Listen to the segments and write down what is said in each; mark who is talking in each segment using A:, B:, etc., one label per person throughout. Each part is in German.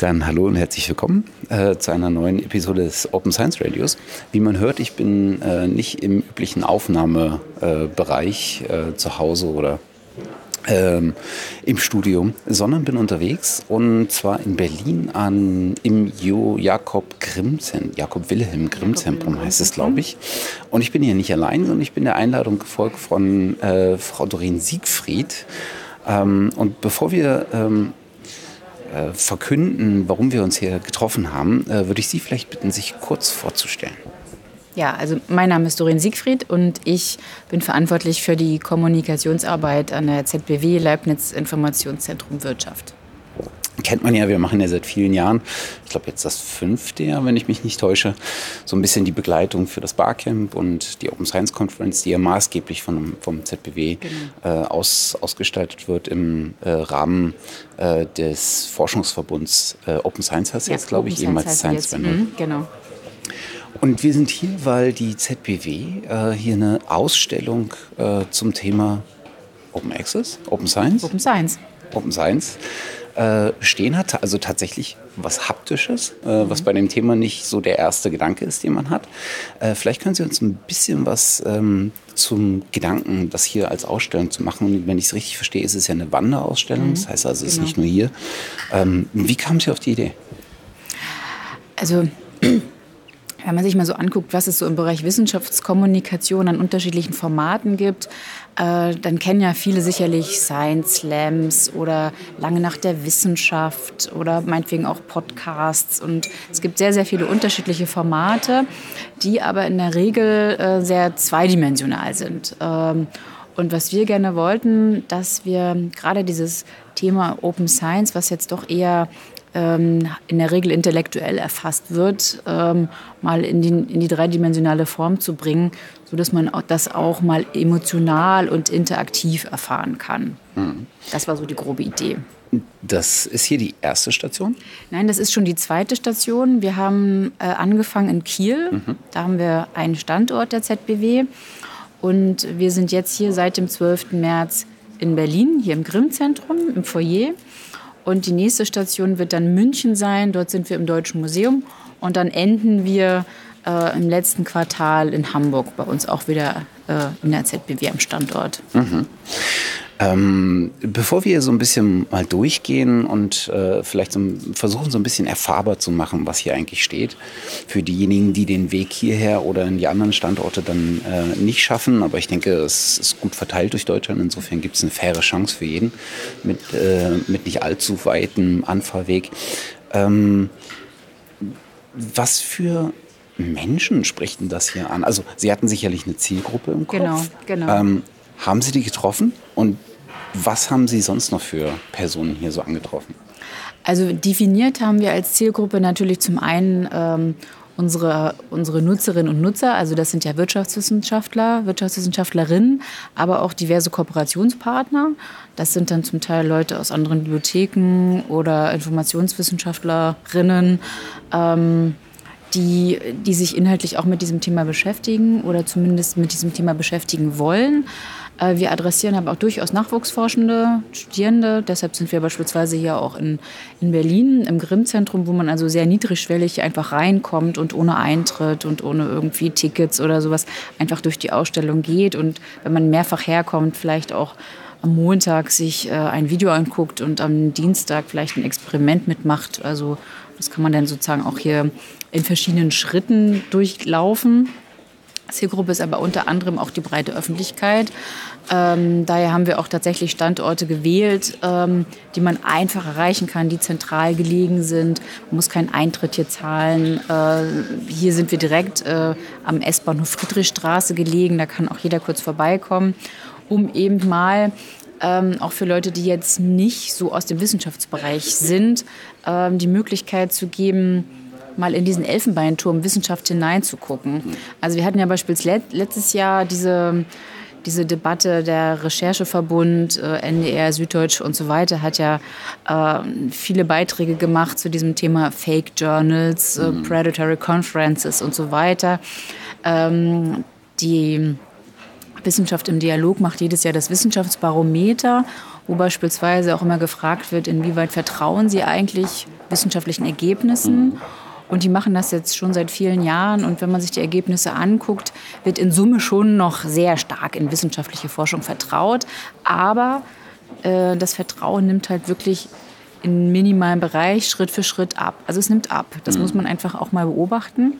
A: Dann hallo und herzlich willkommen äh, zu einer neuen Episode des Open Science Radios. Wie man hört, ich bin äh, nicht im üblichen Aufnahmebereich äh, zu Hause oder ähm, im Studium, sondern bin unterwegs und zwar in Berlin an, im jo Jakob Grimm Jakob Wilhelm Grimm Zentrum heißt es, glaube ich. Und ich bin hier nicht allein, sondern ich bin der Einladung gefolgt von äh, Frau Doreen Siegfried. Ähm, und bevor wir ähm, äh, verkünden, warum wir uns hier getroffen haben, äh, würde ich Sie vielleicht bitten, sich kurz vorzustellen.
B: Ja, also mein Name ist Doreen Siegfried und ich bin verantwortlich für die Kommunikationsarbeit an der ZBW Leibniz Informationszentrum Wirtschaft
A: kennt man ja, wir machen ja seit vielen Jahren, ich glaube jetzt das fünfte Jahr, wenn ich mich nicht täusche, so ein bisschen die Begleitung für das Barcamp und die Open Science Conference, die ja maßgeblich von, vom ZBW genau. äh, aus, ausgestaltet wird im äh, Rahmen äh, des Forschungsverbunds äh, Open Science heißt ja, jetzt, glaube ich, ehemals Science Vendor. Mhm, genau. Und wir sind hier, weil die ZBW äh, hier eine Ausstellung äh, zum Thema Open Access, Open Science.
B: Open Science.
A: Open Science äh, stehen hat. Also tatsächlich was Haptisches, äh, was bei dem Thema nicht so der erste Gedanke ist, den man hat. Äh, vielleicht können Sie uns ein bisschen was ähm, zum Gedanken, das hier als Ausstellung zu machen. Und wenn ich es richtig verstehe, ist es ja eine Wanderausstellung. Mhm. Das heißt also, es genau. ist nicht nur hier. Ähm, wie kamen Sie auf die Idee?
B: Also wenn man sich mal so anguckt, was es so im Bereich Wissenschaftskommunikation an unterschiedlichen Formaten gibt, dann kennen ja viele sicherlich Science Slams oder Lange Nacht der Wissenschaft oder meinetwegen auch Podcasts. Und es gibt sehr, sehr viele unterschiedliche Formate, die aber in der Regel äh, sehr zweidimensional sind. Ähm, und was wir gerne wollten, dass wir gerade dieses Thema Open Science, was jetzt doch eher in der Regel intellektuell erfasst wird, ähm, mal in die, in die dreidimensionale Form zu bringen, sodass man das auch mal emotional und interaktiv erfahren kann. Mhm. Das war so die grobe Idee.
A: Das ist hier die erste Station?
B: Nein, das ist schon die zweite Station. Wir haben äh, angefangen in Kiel. Mhm. Da haben wir einen Standort der ZBW. Und wir sind jetzt hier seit dem 12. März in Berlin, hier im Grimm-Zentrum, im Foyer. Und die nächste Station wird dann München sein. Dort sind wir im Deutschen Museum. Und dann enden wir äh, im letzten Quartal in Hamburg, bei uns auch wieder äh, in der ZBW am Standort. Mhm.
A: Ähm, bevor wir so ein bisschen mal durchgehen und äh, vielleicht so, versuchen, so ein bisschen erfahrbar zu machen, was hier eigentlich steht, für diejenigen, die den Weg hierher oder in die anderen Standorte dann äh, nicht schaffen. Aber ich denke, es ist gut verteilt durch Deutschland. Insofern gibt es eine faire Chance für jeden mit, äh, mit nicht allzu weitem Anfahrweg. Ähm, was für Menschen spricht denn das hier an? Also Sie hatten sicherlich eine Zielgruppe im Kopf.
B: Genau, genau. Ähm,
A: haben Sie die getroffen? Und was haben Sie sonst noch für Personen hier so angetroffen?
B: Also definiert haben wir als Zielgruppe natürlich zum einen ähm, unsere, unsere Nutzerinnen und Nutzer, also das sind ja Wirtschaftswissenschaftler, Wirtschaftswissenschaftlerinnen, aber auch diverse Kooperationspartner. Das sind dann zum Teil Leute aus anderen Bibliotheken oder Informationswissenschaftlerinnen. Ähm, die, die sich inhaltlich auch mit diesem Thema beschäftigen oder zumindest mit diesem Thema beschäftigen wollen. Äh, wir adressieren aber auch durchaus Nachwuchsforschende, Studierende. Deshalb sind wir beispielsweise hier auch in, in Berlin im Grimm-Zentrum, wo man also sehr niedrigschwellig einfach reinkommt und ohne Eintritt und ohne irgendwie Tickets oder sowas einfach durch die Ausstellung geht. Und wenn man mehrfach herkommt, vielleicht auch am Montag sich äh, ein Video anguckt und am Dienstag vielleicht ein Experiment mitmacht. Also das kann man dann sozusagen auch hier in verschiedenen Schritten durchlaufen. Zielgruppe ist aber unter anderem auch die breite Öffentlichkeit. Ähm, daher haben wir auch tatsächlich Standorte gewählt, ähm, die man einfach erreichen kann, die zentral gelegen sind. Man muss keinen Eintritt hier zahlen. Äh, hier sind wir direkt äh, am S-Bahnhof Friedrichstraße gelegen. Da kann auch jeder kurz vorbeikommen, um eben mal ähm, auch für Leute, die jetzt nicht so aus dem Wissenschaftsbereich sind, ähm, die Möglichkeit zu geben, mal in diesen Elfenbeinturm Wissenschaft hineinzugucken. Also wir hatten ja beispielsweise letztes Jahr diese diese Debatte, der Rechercheverbund, äh, NDR, Süddeutsch und so weiter, hat ja äh, viele Beiträge gemacht zu diesem Thema Fake Journals, äh, mhm. Predatory Conferences und so weiter. Ähm, die Wissenschaft im Dialog macht jedes Jahr das Wissenschaftsbarometer wo beispielsweise auch immer gefragt wird, inwieweit vertrauen Sie eigentlich wissenschaftlichen Ergebnissen. Und die machen das jetzt schon seit vielen Jahren. Und wenn man sich die Ergebnisse anguckt, wird in Summe schon noch sehr stark in wissenschaftliche Forschung vertraut. Aber äh, das Vertrauen nimmt halt wirklich in minimalem Bereich Schritt für Schritt ab. Also es nimmt ab. Das mhm. muss man einfach auch mal beobachten.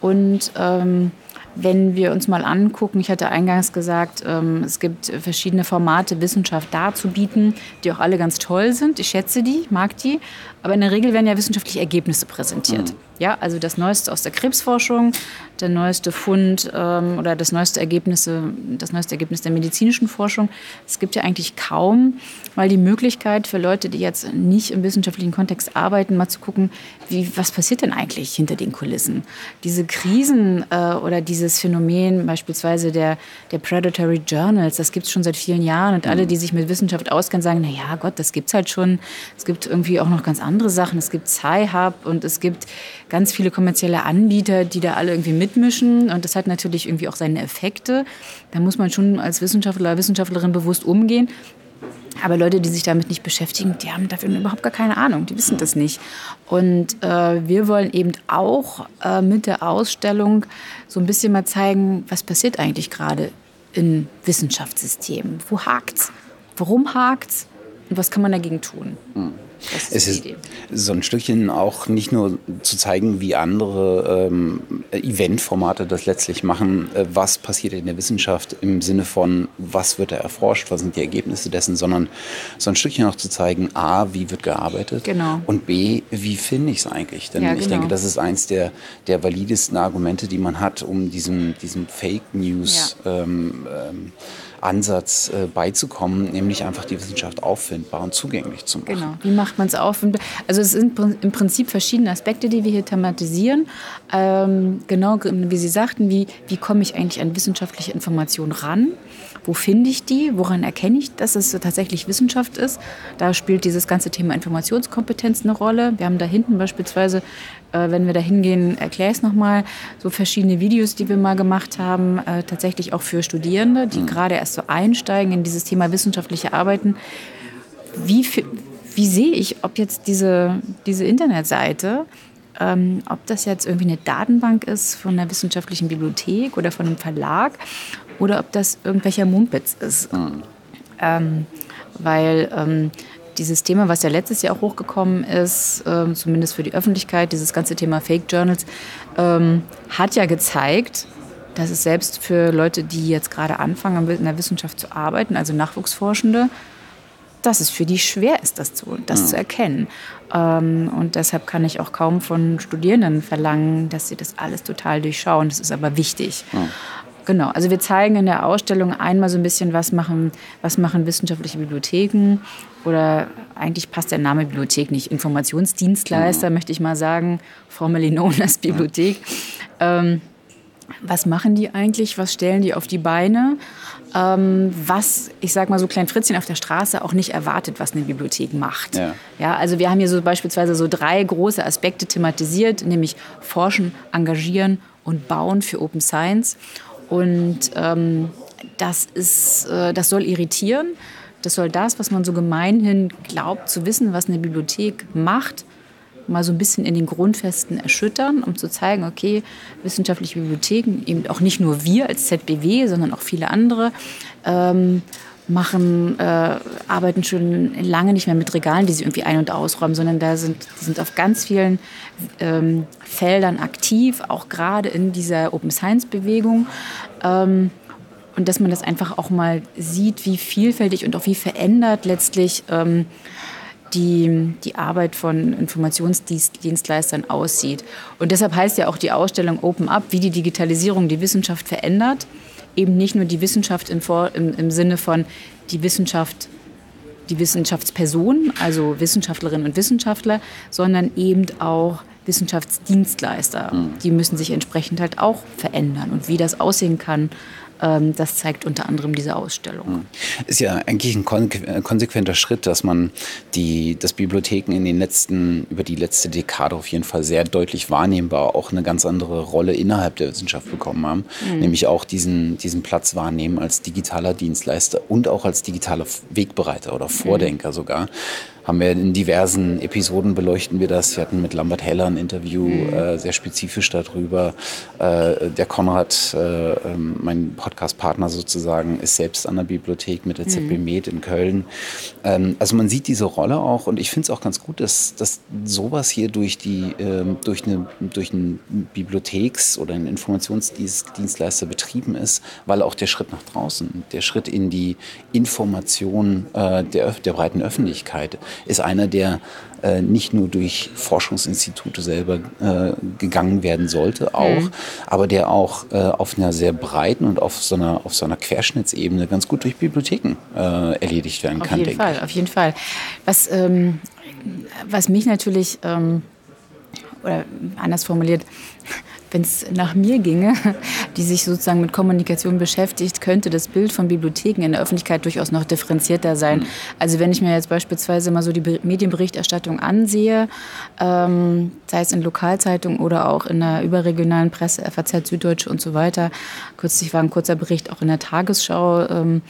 B: Und ähm, wenn wir uns mal angucken, ich hatte eingangs gesagt, ähm, es gibt verschiedene Formate, Wissenschaft darzubieten, die auch alle ganz toll sind. Ich schätze die, mag die. Aber in der Regel werden ja wissenschaftliche Ergebnisse präsentiert. Mhm. Ja, also das Neueste aus der Krebsforschung, der neueste Fund ähm, oder das neueste, Ergebnisse, das neueste Ergebnis der medizinischen Forschung. Es gibt ja eigentlich kaum mal die Möglichkeit für Leute, die jetzt nicht im wissenschaftlichen Kontext arbeiten, mal zu gucken, wie, was passiert denn eigentlich hinter den Kulissen. Diese Krisen äh, oder dieses Phänomen beispielsweise der, der Predatory Journals, das gibt es schon seit vielen Jahren und alle, die sich mit Wissenschaft auskennen, sagen, na ja, Gott, das gibt es halt schon. Es gibt irgendwie auch noch ganz andere Sachen. Es gibt Sci-Hub und es gibt ganz viele kommerzielle Anbieter, die da alle irgendwie mitmischen. Und das hat natürlich irgendwie auch seine Effekte. Da muss man schon als Wissenschaftler, Wissenschaftlerin bewusst umgehen. Aber Leute, die sich damit nicht beschäftigen, die haben dafür überhaupt gar keine Ahnung. Die wissen das nicht. Und äh, wir wollen eben auch äh, mit der Ausstellung so ein bisschen mal zeigen, was passiert eigentlich gerade in Wissenschaftssystemen. Wo hakt's? Warum hakt's? Und was kann man dagegen tun?
A: Hm. Das ist es ist Idee. so ein Stückchen auch nicht nur zu zeigen, wie andere ähm, Eventformate das letztlich machen, äh, was passiert in der Wissenschaft im Sinne von, was wird da erforscht, was sind die Ergebnisse dessen, sondern so ein Stückchen auch zu zeigen, a, wie wird gearbeitet
B: genau.
A: und b, wie finde ich es eigentlich. Denn ja, genau. ich denke, das ist eins der, der validesten Argumente, die man hat, um diesem, diesem Fake News ja. ähm, ähm, Ansatz äh, beizukommen, nämlich einfach die Wissenschaft auffindbar und zugänglich zu machen.
B: Genau, wie macht man es auffindbar? Also es sind im Prinzip verschiedene Aspekte, die wir hier thematisieren. Ähm, genau wie Sie sagten, wie, wie komme ich eigentlich an wissenschaftliche Informationen ran? Wo finde ich die? Woran erkenne ich, dass es tatsächlich Wissenschaft ist? Da spielt dieses ganze Thema Informationskompetenz eine Rolle. Wir haben da hinten beispielsweise, äh, wenn wir da hingehen, erkläre ich es nochmal, so verschiedene Videos, die wir mal gemacht haben, äh, tatsächlich auch für Studierende, die mhm. gerade erst so einsteigen in dieses Thema wissenschaftliche Arbeiten. Wie, wie sehe ich, ob jetzt diese, diese Internetseite ähm, ob das jetzt irgendwie eine Datenbank ist von einer wissenschaftlichen Bibliothek oder von einem Verlag oder ob das irgendwelcher Mumpitz ist. Mhm. Ähm, weil ähm, dieses Thema, was ja letztes Jahr auch hochgekommen ist, ähm, zumindest für die Öffentlichkeit, dieses ganze Thema Fake Journals, ähm, hat ja gezeigt, dass es selbst für Leute, die jetzt gerade anfangen, in der Wissenschaft zu arbeiten, also Nachwuchsforschende, dass es für die schwer ist, das zu, das ja. zu erkennen. Ähm, und deshalb kann ich auch kaum von Studierenden verlangen, dass sie das alles total durchschauen. Das ist aber wichtig. Genau, also wir zeigen in der Ausstellung einmal so ein bisschen, was machen, was machen wissenschaftliche Bibliotheken oder eigentlich passt der Name Bibliothek nicht, Informationsdienstleister, mhm. möchte ich mal sagen, formerly known as Bibliothek. Ähm, was machen die eigentlich, was stellen die auf die Beine, ähm, was, ich sag mal so Klein Fritzchen auf der Straße auch nicht erwartet, was eine Bibliothek macht. Ja. ja. also wir haben hier so beispielsweise so drei große Aspekte thematisiert, nämlich Forschen, Engagieren und Bauen für Open Science. Und ähm, das, ist, äh, das soll irritieren. Das soll das, was man so gemeinhin glaubt zu wissen, was eine Bibliothek macht, mal so ein bisschen in den Grundfesten erschüttern, um zu zeigen, okay, wissenschaftliche Bibliotheken, eben auch nicht nur wir als ZBW, sondern auch viele andere, ähm, machen, äh, arbeiten schon lange nicht mehr mit Regalen, die sie irgendwie ein- und ausräumen, sondern da sind, sind auf ganz vielen ähm, Feldern aktiv, auch gerade in dieser Open Science Bewegung. Ähm, und dass man das einfach auch mal sieht, wie vielfältig und auch wie verändert letztlich ähm, die, die Arbeit von Informationsdienstleistern aussieht. Und deshalb heißt ja auch die Ausstellung Open Up, wie die Digitalisierung die Wissenschaft verändert eben nicht nur die Wissenschaft im, im, im Sinne von die Wissenschaft die Wissenschaftspersonen, also Wissenschaftlerinnen und Wissenschaftler, sondern eben auch Wissenschaftsdienstleister. Mhm. Die müssen sich entsprechend halt auch verändern. Und wie das aussehen kann, das zeigt unter anderem diese Ausstellung. Hm.
A: Ist ja eigentlich ein konsequenter Schritt, dass man die, dass Bibliotheken in den letzten, über die letzte Dekade auf jeden Fall sehr deutlich wahrnehmbar auch eine ganz andere Rolle innerhalb der Wissenschaft bekommen haben. Mhm. Nämlich auch diesen, diesen Platz wahrnehmen als digitaler Dienstleister und auch als digitaler Wegbereiter oder Vordenker mhm. sogar haben wir in diversen Episoden beleuchten wir das. Wir hatten mit Lambert Heller ein Interview, mhm. äh, sehr spezifisch darüber. Äh, der Konrad, äh, ähm, mein Podcast-Partner sozusagen, ist selbst an der Bibliothek mit der ZB mhm. Med in Köln. Ähm, also man sieht diese Rolle auch und ich finde es auch ganz gut, dass, dass sowas hier durch die ähm, durch eine durch einen Bibliotheks- oder einen Informationsdienstleister betrieben ist, weil auch der Schritt nach draußen, der Schritt in die Information äh, der, der breiten Öffentlichkeit ist einer, der äh, nicht nur durch Forschungsinstitute selber äh, gegangen werden sollte, auch, mhm. aber der auch äh, auf einer sehr breiten und auf so einer, auf so einer Querschnittsebene ganz gut durch Bibliotheken äh, erledigt werden kann.
B: Auf jeden Fall, auf jeden Fall. Was, ähm, was mich natürlich, ähm, oder anders formuliert, wenn es nach mir ginge, die sich sozusagen mit Kommunikation beschäftigt, könnte das Bild von Bibliotheken in der Öffentlichkeit durchaus noch differenzierter sein. Mhm. Also wenn ich mir jetzt beispielsweise mal so die Medienberichterstattung ansehe, ähm, sei es in Lokalzeitungen oder auch in der überregionalen Presse, FAZ, Süddeutsche und so weiter. Kürzlich war ein kurzer Bericht auch in der Tagesschau ähm,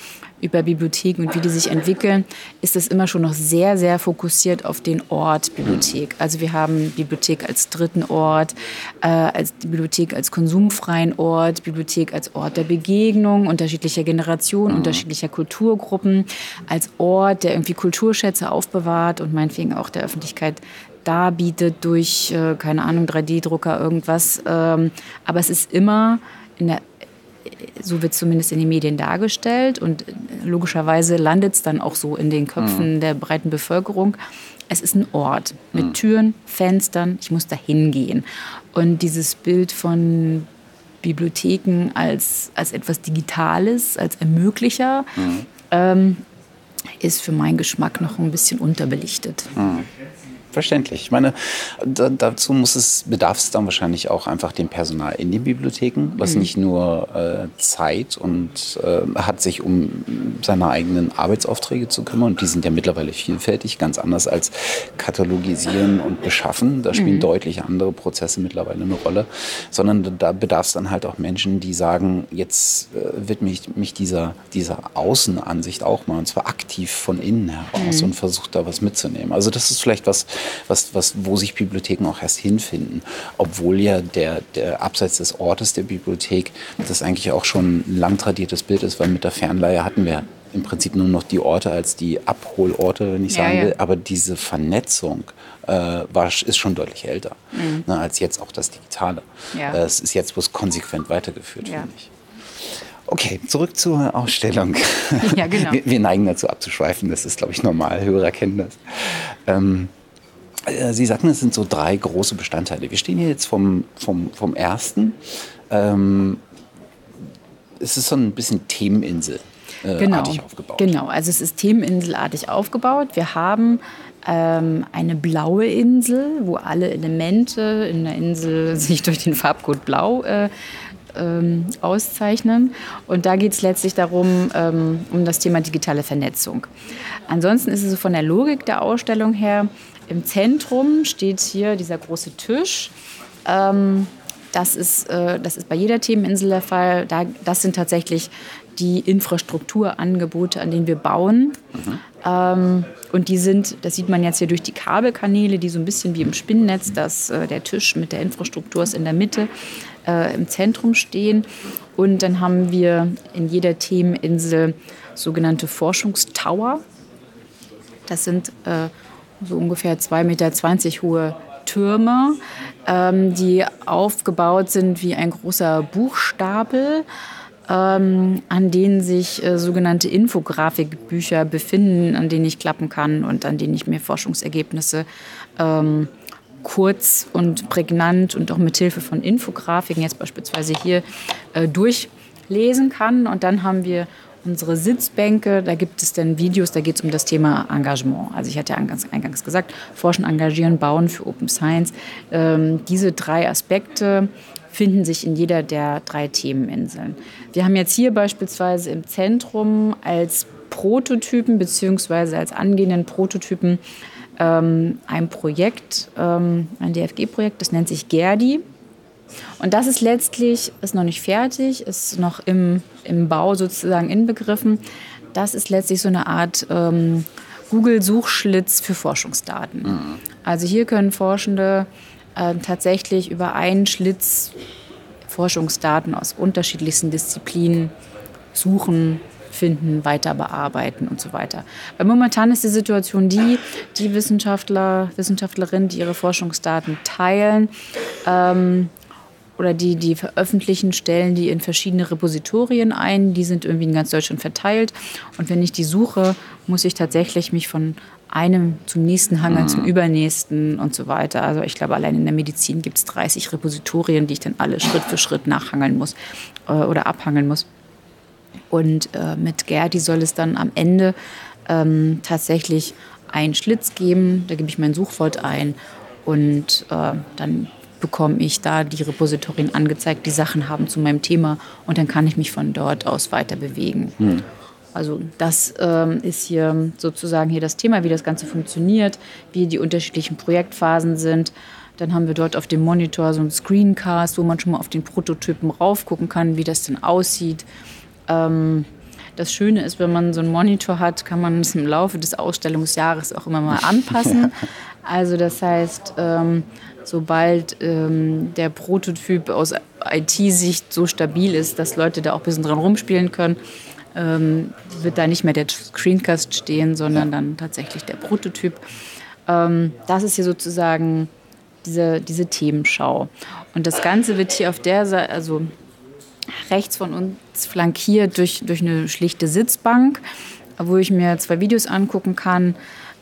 B: über Bibliotheken und wie die sich entwickeln, ist es immer schon noch sehr, sehr fokussiert auf den Ort Bibliothek. Also wir haben Bibliothek als dritten Ort, äh, als Bibliothek als konsumfreien Ort, Bibliothek als Ort der Begegnung unterschiedlicher Generationen, mhm. unterschiedlicher Kulturgruppen, als Ort, der irgendwie Kulturschätze aufbewahrt und meinetwegen auch der Öffentlichkeit darbietet durch, äh, keine Ahnung, 3D-Drucker, irgendwas. Ähm, aber es ist immer in der so wird es zumindest in den Medien dargestellt und logischerweise landet es dann auch so in den Köpfen mhm. der breiten Bevölkerung. Es ist ein Ort mit mhm. Türen, Fenstern, ich muss da hingehen. Und dieses Bild von Bibliotheken als, als etwas Digitales, als Ermöglicher, mhm. ähm, ist für meinen Geschmack noch ein bisschen unterbelichtet.
A: Verständlich. Ich meine, da, dazu muss es, bedarf es dann wahrscheinlich auch einfach dem Personal in den Bibliotheken, was mhm. nicht nur äh, Zeit und äh, hat, sich um seine eigenen Arbeitsaufträge zu kümmern. Und die sind ja mittlerweile vielfältig, ganz anders als katalogisieren und beschaffen. Da spielen mhm. deutlich andere Prozesse mittlerweile eine Rolle. Sondern da bedarf es dann halt auch Menschen, die sagen, jetzt äh, wird mich, mich dieser, dieser Außenansicht auch mal, und zwar aktiv von innen heraus mhm. und versucht da was mitzunehmen. Also das ist vielleicht was, was, was, wo sich Bibliotheken auch erst hinfinden. Obwohl ja der, der abseits des Ortes der Bibliothek das eigentlich auch schon ein lang tradiertes Bild ist, weil mit der Fernleihe hatten wir im Prinzip nur noch die Orte als die Abholorte, wenn ich sagen ja, ja. will. Aber diese Vernetzung äh, war, ist schon deutlich älter mhm. ne, als jetzt auch das Digitale. Ja. Äh, es ist jetzt bloß konsequent weitergeführt, finde ich. Okay, zurück zur Ausstellung. Ja, genau. wir, wir, neigen dazu abzuschweifen, das ist, glaube ich, normal. Hörer kennen das. Ähm, äh, Sie sagten, es sind so drei große Bestandteile. Wir stehen hier jetzt vom, vom, vom ersten. Ähm, es ist so ein bisschen Themeninsel.
B: Äh, genau, aufgebaut. genau, also es ist themeninselartig aufgebaut. Wir haben ähm, eine blaue Insel, wo alle Elemente in der Insel sich durch den Farbcode blau äh, ähm, auszeichnen. Und da geht es letztlich darum, ähm, um das Thema digitale Vernetzung. Ansonsten ist es von der Logik der Ausstellung her im Zentrum steht hier dieser große Tisch. Ähm, das, ist, äh, das ist bei jeder Themeninsel der Fall. Da, das sind tatsächlich die Infrastrukturangebote, an denen wir bauen. Mhm. Ähm, und die sind, das sieht man jetzt hier durch die Kabelkanäle, die so ein bisschen wie im Spinnennetz, dass äh, der Tisch mit der Infrastruktur ist in der Mitte, äh, im Zentrum stehen. Und dann haben wir in jeder Themeninsel sogenannte Forschungstower. Das sind äh, so ungefähr 2,20 Meter hohe Türme, ähm, die aufgebaut sind wie ein großer Buchstapel. Ähm, an denen sich äh, sogenannte Infografikbücher befinden, an denen ich klappen kann und an denen ich mir Forschungsergebnisse ähm, kurz und prägnant und auch mit Hilfe von Infografiken, jetzt beispielsweise hier, äh, durchlesen kann. Und dann haben wir unsere Sitzbänke, da gibt es dann Videos, da geht es um das Thema Engagement. Also ich hatte ja eingangs, eingangs gesagt, Forschen, Engagieren, Bauen für Open Science. Ähm, diese drei Aspekte finden sich in jeder der drei Themeninseln. Wir haben jetzt hier beispielsweise im Zentrum als Prototypen bzw. als angehenden Prototypen ähm, ein Projekt, ähm, ein DFG-Projekt, das nennt sich GERDI. Und das ist letztlich, ist noch nicht fertig, ist noch im, im Bau sozusagen inbegriffen. Das ist letztlich so eine Art ähm, Google-Suchschlitz für Forschungsdaten. Mhm. Also hier können Forschende äh, tatsächlich über einen Schlitz Forschungsdaten aus unterschiedlichsten Disziplinen suchen, finden, weiter bearbeiten und so weiter. Weil momentan ist die Situation die, die Wissenschaftler, Wissenschaftlerinnen, die ihre Forschungsdaten teilen, ähm, oder die, die veröffentlichen, stellen die in verschiedene Repositorien ein. Die sind irgendwie in ganz Deutschland verteilt. Und wenn ich die suche, muss ich tatsächlich mich von einem zum nächsten hangeln, mhm. zum übernächsten und so weiter. Also ich glaube, allein in der Medizin gibt es 30 Repositorien, die ich dann alle Schritt für Schritt nachhangeln muss äh, oder abhangeln muss. Und äh, mit Gerdi soll es dann am Ende ähm, tatsächlich einen Schlitz geben. Da gebe ich mein Suchwort ein und äh, dann bekomme ich da die Repositorien angezeigt, die Sachen haben zu meinem Thema und dann kann ich mich von dort aus weiter bewegen. Hm. Also das ähm, ist hier sozusagen hier das Thema, wie das Ganze funktioniert, wie die unterschiedlichen Projektphasen sind. Dann haben wir dort auf dem Monitor so einen Screencast, wo man schon mal auf den Prototypen raufgucken kann, wie das denn aussieht. Ähm, das Schöne ist, wenn man so einen Monitor hat, kann man es im Laufe des Ausstellungsjahres auch immer mal anpassen. Also das heißt, ähm, sobald ähm, der Prototyp aus IT-Sicht so stabil ist, dass Leute da auch ein bisschen dran rumspielen können, ähm, wird da nicht mehr der Screencast stehen, sondern dann tatsächlich der Prototyp. Ähm, das ist hier sozusagen diese, diese Themenschau. Und das Ganze wird hier auf der Seite, also rechts von uns flankiert durch, durch eine schlichte Sitzbank, wo ich mir zwei Videos angucken kann.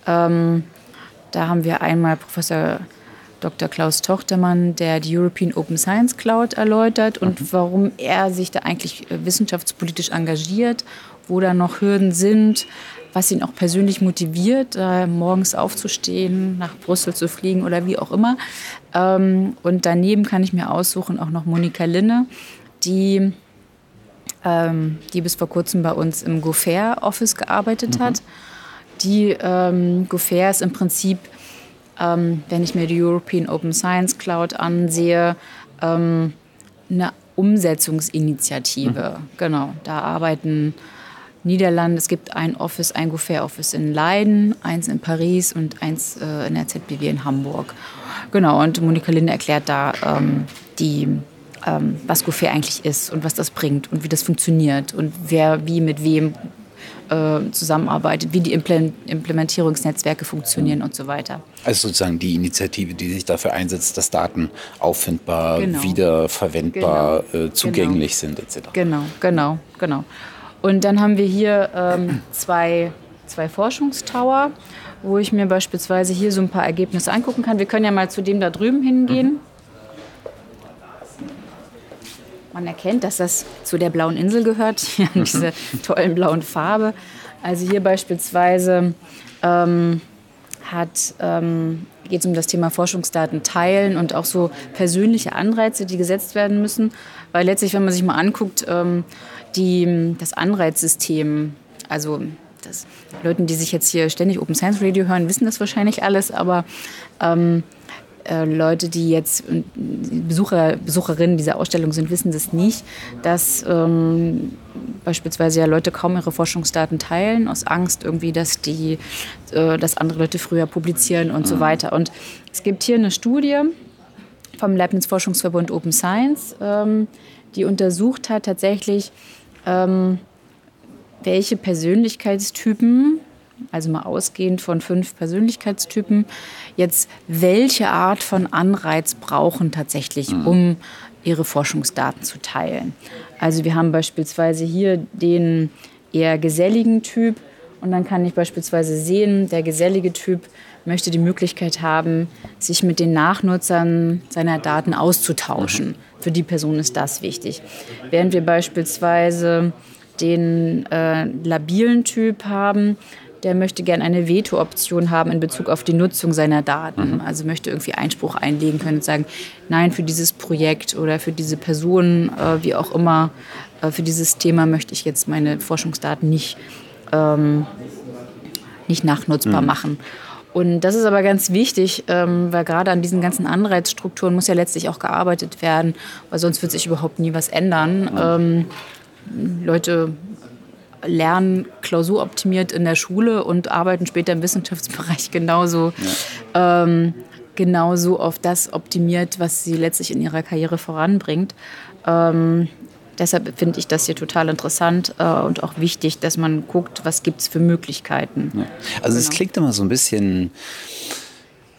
B: Ähm, da haben wir einmal Professor Dr. Klaus Tochtermann, der die European Open Science Cloud erläutert und mhm. warum er sich da eigentlich äh, wissenschaftspolitisch engagiert, wo da noch Hürden sind, was ihn auch persönlich motiviert, äh, morgens aufzustehen, nach Brüssel zu fliegen oder wie auch immer. Ähm, und daneben kann ich mir aussuchen auch noch Monika Linne, die, ähm, die bis vor kurzem bei uns im Gofair-Office gearbeitet mhm. hat. Die ähm, Gofair ist im Prinzip ähm, wenn ich mir die European Open Science Cloud ansehe, ähm, eine Umsetzungsinitiative. Mhm. Genau, da arbeiten Niederlande. Es gibt ein Office, ein Gouffet-Office in Leiden, eins in Paris und eins äh, in der ZBW in Hamburg. Genau, und Monika Linde erklärt da ähm, die, ähm, was Gouffet eigentlich ist und was das bringt und wie das funktioniert und wer wie mit wem äh, zusammenarbeitet, wie die Implementierungsnetzwerke funktionieren und so weiter.
A: Also sozusagen die Initiative, die sich dafür einsetzt, dass Daten auffindbar, genau. wiederverwendbar, genau. äh, zugänglich genau. sind etc.
B: Genau, genau, genau. Und dann haben wir hier ähm, zwei, zwei Forschungstower, wo ich mir beispielsweise hier so ein paar Ergebnisse angucken kann. Wir können ja mal zu dem da drüben hingehen. Mhm. Man erkennt, dass das zu der blauen Insel gehört, mhm. diese tollen blauen Farbe. Also hier beispielsweise ähm, ähm, geht es um das Thema Forschungsdaten teilen und auch so persönliche Anreize, die gesetzt werden müssen. Weil letztlich, wenn man sich mal anguckt, ähm, die, das Anreizsystem, also das, Leuten, die sich jetzt hier ständig Open Science Radio hören, wissen das wahrscheinlich alles, aber ähm, äh, Leute, die jetzt Besucher, Besucherinnen dieser Ausstellung sind, wissen das nicht, dass ähm, beispielsweise ja Leute kaum ihre Forschungsdaten teilen, aus Angst irgendwie, dass, die, äh, dass andere Leute früher publizieren und mhm. so weiter. Und es gibt hier eine Studie vom Leibniz Forschungsverbund Open Science, ähm, die untersucht hat tatsächlich, ähm, welche Persönlichkeitstypen also mal ausgehend von fünf Persönlichkeitstypen, jetzt welche Art von Anreiz brauchen tatsächlich, mhm. um ihre Forschungsdaten zu teilen. Also wir haben beispielsweise hier den eher geselligen Typ und dann kann ich beispielsweise sehen, der gesellige Typ möchte die Möglichkeit haben, sich mit den Nachnutzern seiner Daten auszutauschen. Mhm. Für die Person ist das wichtig. Während wir beispielsweise den äh, labilen Typ haben, der möchte gerne eine Veto-Option haben in Bezug auf die Nutzung seiner Daten. Mhm. Also möchte irgendwie Einspruch einlegen können und sagen, nein, für dieses Projekt oder für diese Person, äh, wie auch immer, äh, für dieses Thema möchte ich jetzt meine Forschungsdaten nicht, ähm, nicht nachnutzbar mhm. machen. Und das ist aber ganz wichtig, ähm, weil gerade an diesen ganzen Anreizstrukturen muss ja letztlich auch gearbeitet werden, weil sonst wird sich überhaupt nie was ändern. Ähm, Leute lernen klausuroptimiert in der Schule und arbeiten später im Wissenschaftsbereich genauso, ja. ähm, genauso auf das optimiert, was sie letztlich in ihrer Karriere voranbringt. Ähm, deshalb finde ich das hier total interessant äh, und auch wichtig, dass man guckt, was gibt es für Möglichkeiten. Ja.
A: Also es genau. klingt immer so ein bisschen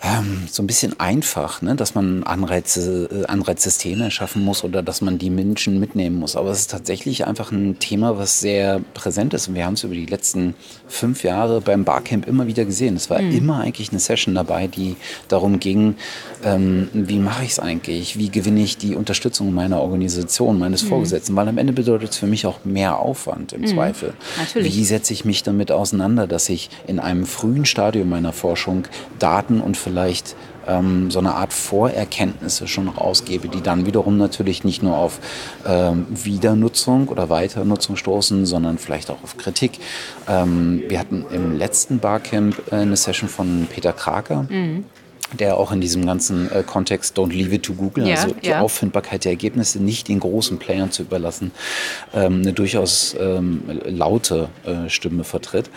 A: ähm, so ein bisschen einfach, ne? dass man Anreize, äh, Anreizsysteme schaffen muss oder dass man die Menschen mitnehmen muss. Aber es ist tatsächlich einfach ein Thema, was sehr präsent ist. Und wir haben es über die letzten fünf Jahre beim Barcamp immer wieder gesehen. Es war mhm. immer eigentlich eine Session dabei, die darum ging, ähm, wie mache ich es eigentlich? Wie gewinne ich die Unterstützung meiner Organisation, meines mhm. Vorgesetzten? Weil am Ende bedeutet es für mich auch mehr Aufwand im mhm. Zweifel. Natürlich. Wie setze ich mich damit auseinander, dass ich in einem frühen Stadium meiner Forschung Daten und vielleicht ähm, so eine Art Vorerkenntnisse schon rausgebe, die dann wiederum natürlich nicht nur auf ähm, Wiedernutzung oder Weiternutzung stoßen, sondern vielleicht auch auf Kritik. Ähm, wir hatten im letzten Barcamp äh, eine Session von Peter Kraker. Mhm der auch in diesem ganzen äh, Kontext Don't Leave it to Google, ja, also die ja. Auffindbarkeit der Ergebnisse nicht den großen Playern zu überlassen, ähm, eine durchaus ähm, laute äh, Stimme vertritt,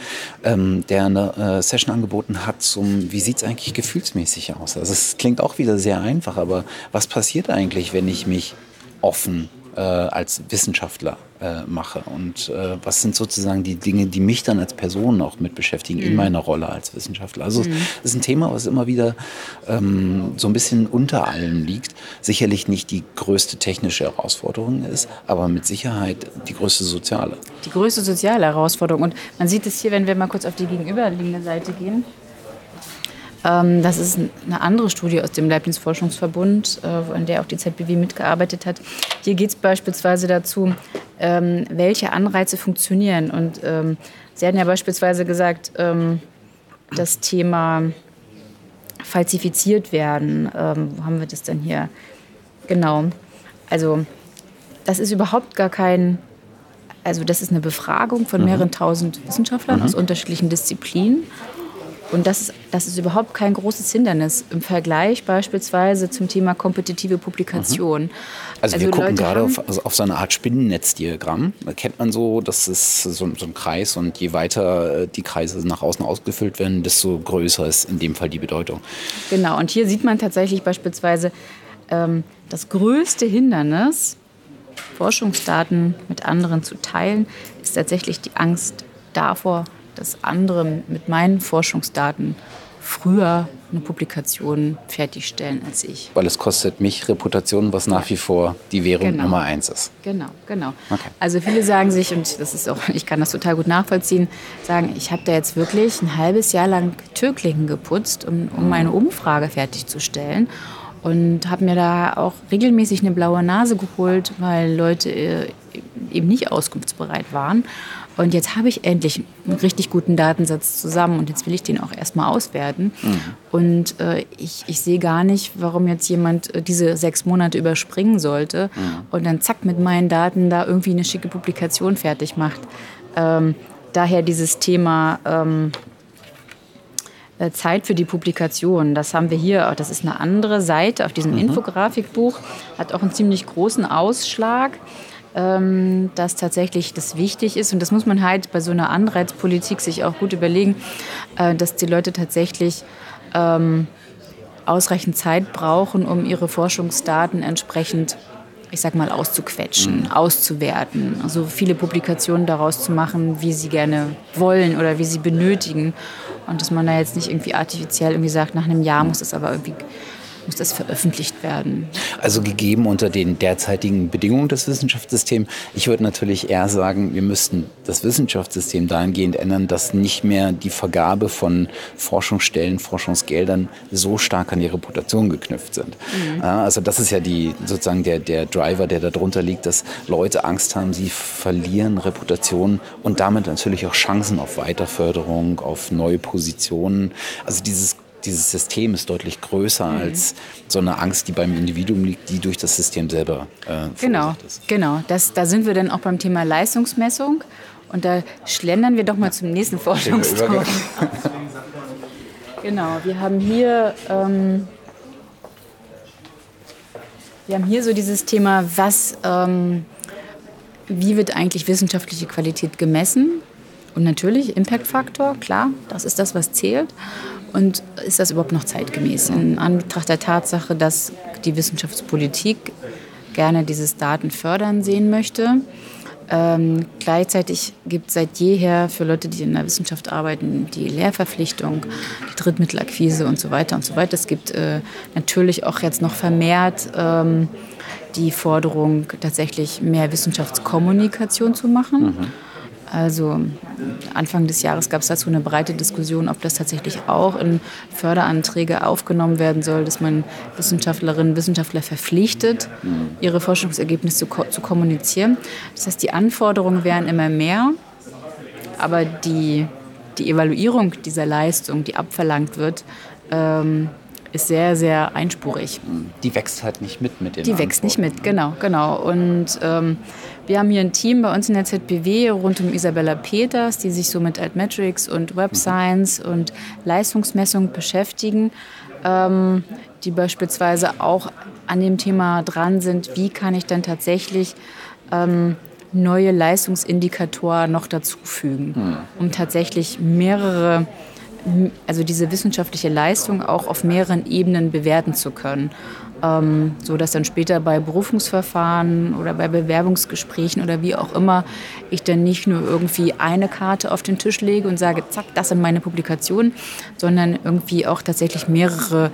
A: ähm, der eine äh, Session angeboten hat zum, wie sieht es eigentlich gefühlsmäßig aus? Also es klingt auch wieder sehr einfach, aber was passiert eigentlich, wenn ich mich offen äh, als Wissenschaftler äh, mache und äh, was sind sozusagen die Dinge, die mich dann als Person auch mit beschäftigen mhm. in meiner Rolle als Wissenschaftler. Also mhm. es ist ein Thema, was immer wieder ähm, so ein bisschen unter allem liegt. Sicherlich nicht die größte technische Herausforderung ist, aber mit Sicherheit die größte soziale.
B: Die größte soziale Herausforderung und man sieht es hier, wenn wir mal kurz auf die gegenüberliegende Seite gehen. Ähm, das ist eine andere Studie aus dem Leibniz Forschungsverbund, äh, an der auch die ZBW mitgearbeitet hat. Hier geht es beispielsweise dazu, ähm, welche Anreize funktionieren. Und ähm, Sie hatten ja beispielsweise gesagt, das Thema falsifiziert werden. wo haben wir das denn hier? Genau. Also das ist überhaupt gar kein also das ist eine Befragung von mhm. mehreren tausend Wissenschaftlern mhm. aus unterschiedlichen Disziplinen. Und das ist, das ist überhaupt kein großes Hindernis im Vergleich beispielsweise zum Thema kompetitive Publikation. Mhm.
A: Also, also, wir gucken Leute gerade auf, also auf so eine Art Spinnennetzdiagramm. Da kennt man so, das ist so, so, ein Kreis und je weiter äh, die Kreise nach außen ausgefüllt werden, desto größer ist in dem Fall die Bedeutung.
B: Genau, und hier sieht man tatsächlich beispielsweise ähm, das größte Hindernis, Forschungsdaten mit anderen zu teilen, ist tatsächlich die Angst davor, dass andere mit meinen Forschungsdaten früher eine Publikation fertigstellen als ich.
A: Weil es kostet mich Reputation, was nach wie vor die Währung genau. Nummer eins ist.
B: Genau, genau. Okay. Also viele sagen sich, und das ist auch, ich kann das total gut nachvollziehen, sagen, ich habe da jetzt wirklich ein halbes Jahr lang Türklinken geputzt, um, um meine Umfrage fertigzustellen. Und habe mir da auch regelmäßig eine blaue Nase geholt, weil Leute äh, eben nicht auskunftsbereit waren. Und jetzt habe ich endlich einen richtig guten Datensatz zusammen und jetzt will ich den auch erstmal auswerten. Mhm. Und äh, ich, ich sehe gar nicht, warum jetzt jemand äh, diese sechs Monate überspringen sollte mhm. und dann zack mit meinen Daten da irgendwie eine schicke Publikation fertig macht. Ähm, daher dieses Thema ähm, äh, Zeit für die Publikation. Das haben wir hier, das ist eine andere Seite auf diesem mhm. Infografikbuch, hat auch einen ziemlich großen Ausschlag dass tatsächlich das wichtig ist. Und das muss man halt bei so einer Anreizpolitik sich auch gut überlegen, äh, dass die Leute tatsächlich ähm, ausreichend Zeit brauchen, um ihre Forschungsdaten entsprechend ich sag mal, auszuquetschen, mhm. auszuwerten. Also viele Publikationen daraus zu machen, wie sie gerne wollen oder wie sie benötigen. Und dass man da jetzt nicht irgendwie artifiziell irgendwie sagt, nach einem Jahr muss es aber irgendwie muss das veröffentlicht werden.
A: Also gegeben unter den derzeitigen Bedingungen des Wissenschaftssystems. Ich würde natürlich eher sagen, wir müssten das Wissenschaftssystem dahingehend ändern, dass nicht mehr die Vergabe von Forschungsstellen, Forschungsgeldern so stark an die Reputation geknüpft sind. Mhm. Also das ist ja die sozusagen der, der Driver, der darunter liegt, dass Leute Angst haben, sie verlieren Reputation und damit natürlich auch Chancen auf Weiterförderung, auf neue Positionen. Also dieses dieses System ist deutlich größer mhm. als so eine Angst, die beim Individuum liegt, die durch das System selber
B: äh, genau, ist. Genau, das, da sind wir dann auch beim Thema Leistungsmessung. Und da schlendern wir doch mal zum nächsten Forschungstag. genau, wir haben hier, ähm, wir haben hier so dieses Thema, was, ähm, wie wird eigentlich wissenschaftliche Qualität gemessen? Und natürlich Impact-Faktor, klar, das ist das, was zählt. Und ist das überhaupt noch zeitgemäß? In Anbetracht der Tatsache, dass die Wissenschaftspolitik gerne dieses Daten fördern sehen möchte. Ähm, gleichzeitig gibt es seit jeher für Leute, die in der Wissenschaft arbeiten, die Lehrverpflichtung, die Drittmittelakquise und so weiter und so weiter. Es gibt äh, natürlich auch jetzt noch vermehrt ähm, die Forderung, tatsächlich mehr Wissenschaftskommunikation zu machen. Mhm. Also Anfang des Jahres gab es dazu eine breite Diskussion, ob das tatsächlich auch in Förderanträge aufgenommen werden soll, dass man Wissenschaftlerinnen und Wissenschaftler verpflichtet, ihre Forschungsergebnisse zu, zu kommunizieren. Das heißt, die Anforderungen wären immer mehr, aber die, die Evaluierung dieser Leistung, die abverlangt wird, ähm, ist sehr, sehr einspurig.
A: Die wächst halt nicht mit mit den
B: Die wächst nicht mit, genau, genau. Und ähm, wir haben hier ein Team bei uns in der ZBW rund um Isabella Peters, die sich so mit Altmetrics und Web mhm. Science mhm. und Leistungsmessung beschäftigen, ähm, die beispielsweise auch an dem Thema dran sind, wie kann ich dann tatsächlich ähm, neue Leistungsindikatoren noch dazufügen, mhm. um tatsächlich mehrere also diese wissenschaftliche Leistung auch auf mehreren Ebenen bewerten zu können. Ähm, so dass dann später bei Berufungsverfahren oder bei Bewerbungsgesprächen oder wie auch immer ich dann nicht nur irgendwie eine Karte auf den Tisch lege und sage, zack, das sind meine Publikationen, sondern irgendwie auch tatsächlich mehrere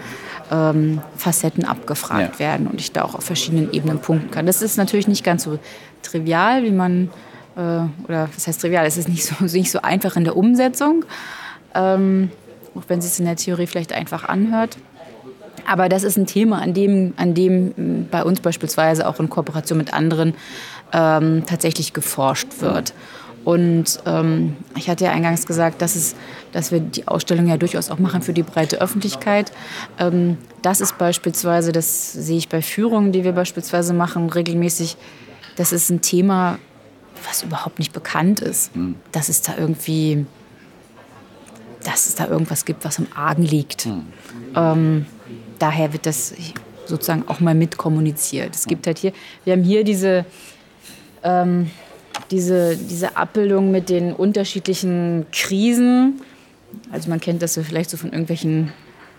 B: ähm, Facetten abgefragt ja. werden und ich da auch auf verschiedenen Ebenen punkten kann. Das ist natürlich nicht ganz so trivial, wie man, äh, oder was heißt trivial, es ist nicht so, nicht so einfach in der Umsetzung ähm, auch wenn es in der Theorie vielleicht einfach anhört. Aber das ist ein Thema, an dem, an dem hm, bei uns beispielsweise auch in Kooperation mit anderen ähm, tatsächlich geforscht wird. Und ähm, ich hatte ja eingangs gesagt, dass, es, dass wir die Ausstellung ja durchaus auch machen für die breite Öffentlichkeit. Ähm, das ist beispielsweise, das sehe ich bei Führungen, die wir beispielsweise machen, regelmäßig, das ist ein Thema, was überhaupt nicht bekannt ist. Mhm. Dass es da irgendwie dass es da irgendwas gibt, was im Argen liegt. Mhm. Ähm, daher wird das sozusagen auch mal mitkommuniziert. Es gibt halt hier, wir haben hier diese, ähm, diese, diese Abbildung mit den unterschiedlichen Krisen. Also man kennt das so vielleicht so von irgendwelchen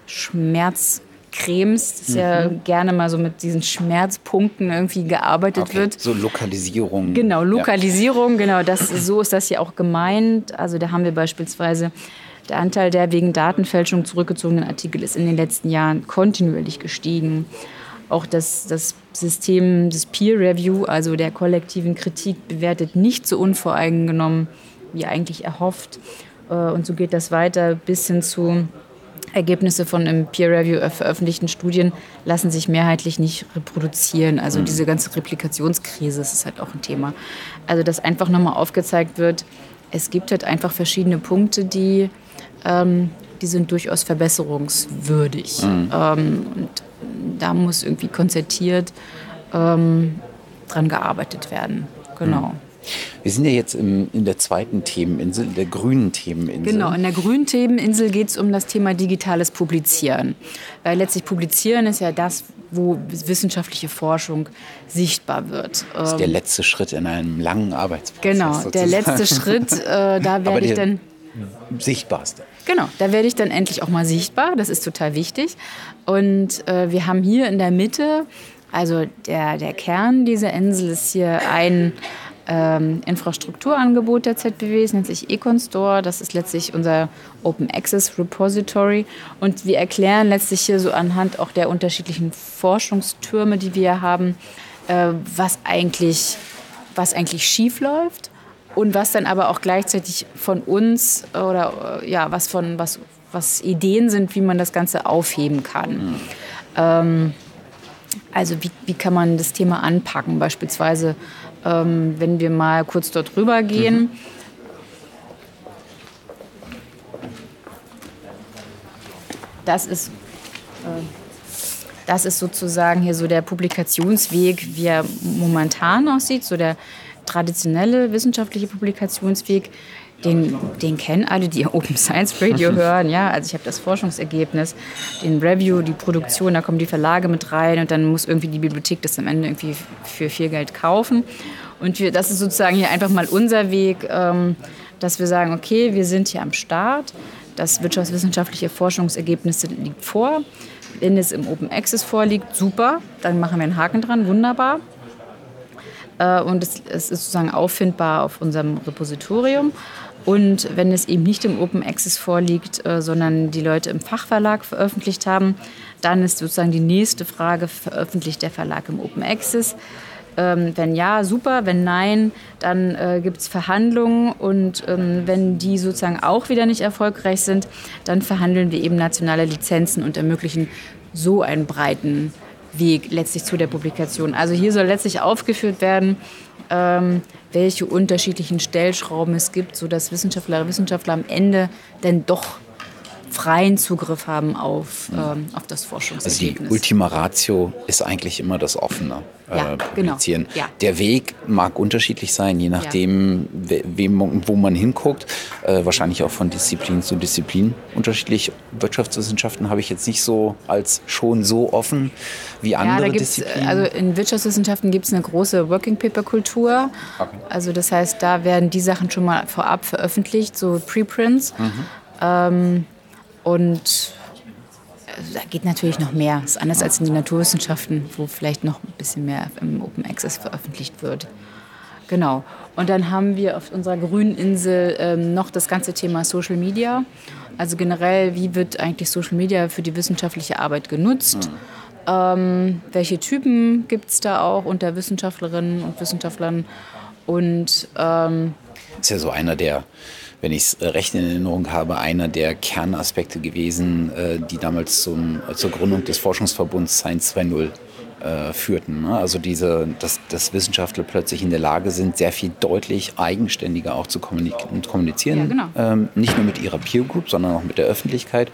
B: Schmerzcremes, dass mhm. ja gerne mal so mit diesen Schmerzpunkten irgendwie gearbeitet okay. wird.
A: So Lokalisierung.
B: Genau, Lokalisierung, ja. genau, das, so ist das hier auch gemeint. Also da haben wir beispielsweise der Anteil der wegen Datenfälschung zurückgezogenen Artikel ist in den letzten Jahren kontinuierlich gestiegen. Auch das, das System des Peer Review, also der kollektiven Kritik, bewertet nicht so unvoreingenommen wie eigentlich erhofft. Äh, und so geht das weiter bis hin zu Ergebnisse von im Peer Review veröffentlichten Studien lassen sich mehrheitlich nicht reproduzieren. Also mhm. diese ganze Replikationskrise ist halt auch ein Thema. Also dass einfach nochmal aufgezeigt wird, es gibt halt einfach verschiedene Punkte, die ähm, die sind durchaus verbesserungswürdig. Mhm. Ähm, und da muss irgendwie konzertiert ähm, dran gearbeitet werden. Genau. Mhm.
A: Wir sind ja jetzt im, in der zweiten Themeninsel, der grünen Themeninsel.
B: Genau, in der grünen Themeninsel geht es um das Thema digitales Publizieren. Weil letztlich Publizieren ist ja das, wo wissenschaftliche Forschung sichtbar wird.
A: Das ist der ähm, letzte Schritt in einem langen Arbeitsprozess.
B: Genau, sozusagen. der letzte Schritt, äh, da werde ich dann
A: sichtbarste.
B: Genau, da werde ich dann endlich auch mal sichtbar. Das ist total wichtig. Und äh, wir haben hier in der Mitte, also der, der Kern dieser Insel ist hier ein, ähm, Infrastrukturangebot der ZBW, es nennt sich Econ Store. Das ist letztlich unser Open Access Repository. Und wir erklären letztlich hier so anhand auch der unterschiedlichen Forschungstürme, die wir haben, äh, was eigentlich, was eigentlich schief und was dann aber auch gleichzeitig von uns oder äh, ja, was von was, was Ideen sind, wie man das Ganze aufheben kann. Mhm. Ähm, also wie, wie kann man das Thema anpacken? Beispielsweise, ähm, wenn wir mal kurz dort rüber gehen. Mhm. Das ist, äh, das ist sozusagen hier so der Publikationsweg, wie er momentan aussieht, so der traditionelle wissenschaftliche Publikationsweg den, den kennen alle, die Open Science Radio hören. Ja, also ich habe das Forschungsergebnis, den Review, die Produktion, da kommen die Verlage mit rein und dann muss irgendwie die Bibliothek das am Ende irgendwie für viel Geld kaufen. Und wir, das ist sozusagen hier einfach mal unser Weg, ähm, dass wir sagen, okay, wir sind hier am Start. Das wirtschaftswissenschaftliche Forschungsergebnis liegt vor. Wenn es im Open Access vorliegt, super, dann machen wir einen Haken dran, wunderbar. Äh, und es, es ist sozusagen auffindbar auf unserem Repositorium. Und wenn es eben nicht im Open Access vorliegt, äh, sondern die Leute im Fachverlag veröffentlicht haben, dann ist sozusagen die nächste Frage, veröffentlicht der Verlag im Open Access? Ähm, wenn ja, super. Wenn nein, dann äh, gibt es Verhandlungen. Und ähm, wenn die sozusagen auch wieder nicht erfolgreich sind, dann verhandeln wir eben nationale Lizenzen und ermöglichen so einen breiten Weg letztlich zu der Publikation. Also hier soll letztlich aufgeführt werden, ähm, welche unterschiedlichen Stellschrauben es gibt, sodass Wissenschaftlerinnen und Wissenschaftler am Ende denn doch freien Zugriff haben auf, ähm, auf das Forschungsergebnis.
A: Also die Ultima Ratio ist eigentlich immer das Offene äh,
B: ja, genau. publizieren.
A: Genau. Ja. Der Weg mag unterschiedlich sein, je nachdem, ja. wem, wo man hinguckt. Äh, wahrscheinlich auch von Disziplin zu Disziplin unterschiedlich. Wirtschaftswissenschaften habe ich jetzt nicht so als schon so offen wie andere ja, Disziplinen.
B: Also in Wirtschaftswissenschaften gibt es eine große Working Paper Kultur. Okay. Also das heißt, da werden die Sachen schon mal vorab veröffentlicht, so Preprints. Mhm. Ähm, und äh, da geht natürlich noch mehr. Das ist anders als in den Naturwissenschaften, wo vielleicht noch ein bisschen mehr im Open Access veröffentlicht wird. Genau. Und dann haben wir auf unserer grünen Insel ähm, noch das ganze Thema Social Media. Also generell, wie wird eigentlich Social Media für die wissenschaftliche Arbeit genutzt? Mhm. Ähm, welche Typen gibt es da auch unter Wissenschaftlerinnen und Wissenschaftlern? Und ähm,
A: das ist ja so einer der wenn ich es äh, recht in Erinnerung habe, einer der Kernaspekte gewesen, äh, die damals zum, zur Gründung des Forschungsverbunds Science 2.0 äh, führten. Ne? Also diese, dass, dass Wissenschaftler plötzlich in der Lage sind, sehr viel deutlich eigenständiger auch zu kommunizieren. Ja, genau. ähm, nicht nur mit ihrer Peer Group, sondern auch mit der Öffentlichkeit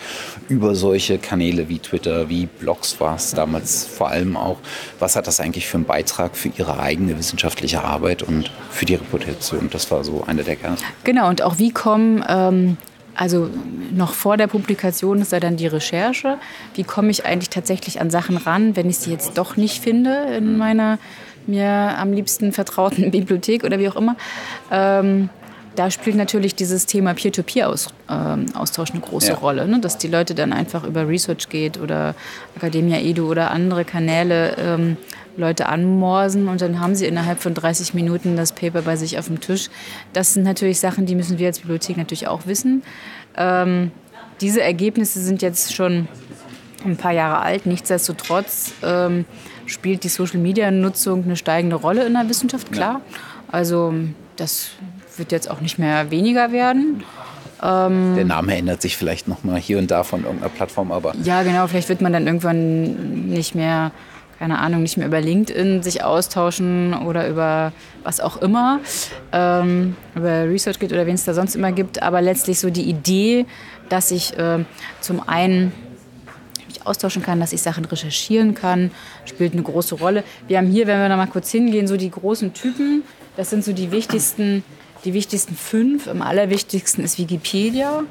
A: über solche Kanäle wie Twitter, wie Blogs war es damals vor allem auch. Was hat das eigentlich für einen Beitrag für ihre eigene wissenschaftliche Arbeit und für die Reputation? Das war so einer der Kerne.
B: Genau, und auch wie kommen ähm, also noch vor der Publikation ist ja dann die Recherche. Wie komme ich eigentlich tatsächlich an Sachen ran, wenn ich sie jetzt doch nicht finde in meiner mir am liebsten vertrauten Bibliothek oder wie auch immer. Ähm, da spielt natürlich dieses Thema Peer-to-Peer-Austausch ähm, eine große ja. Rolle, ne? dass die Leute dann einfach über Research geht oder Academia Edu oder andere Kanäle ähm, Leute anmorsen und dann haben sie innerhalb von 30 Minuten das Paper bei sich auf dem Tisch. Das sind natürlich Sachen, die müssen wir als Bibliothek natürlich auch wissen. Ähm, diese Ergebnisse sind jetzt schon ein paar Jahre alt. Nichtsdestotrotz ähm, spielt die Social-Media-Nutzung eine steigende Rolle in der Wissenschaft, klar. Also das wird jetzt auch nicht mehr weniger werden.
A: Ähm, der Name ändert sich vielleicht noch mal hier und da von irgendeiner Plattform, aber
B: ja genau, vielleicht wird man dann irgendwann nicht mehr keine Ahnung, nicht mehr über LinkedIn sich austauschen oder über was auch immer, ähm, über ResearchGate oder wen es da sonst immer gibt. Aber letztlich so die Idee, dass ich äh, zum einen mich austauschen kann, dass ich Sachen recherchieren kann, spielt eine große Rolle. Wir haben hier, wenn wir da mal kurz hingehen, so die großen Typen. Das sind so die wichtigsten, die wichtigsten fünf. Am allerwichtigsten ist Wikipedia.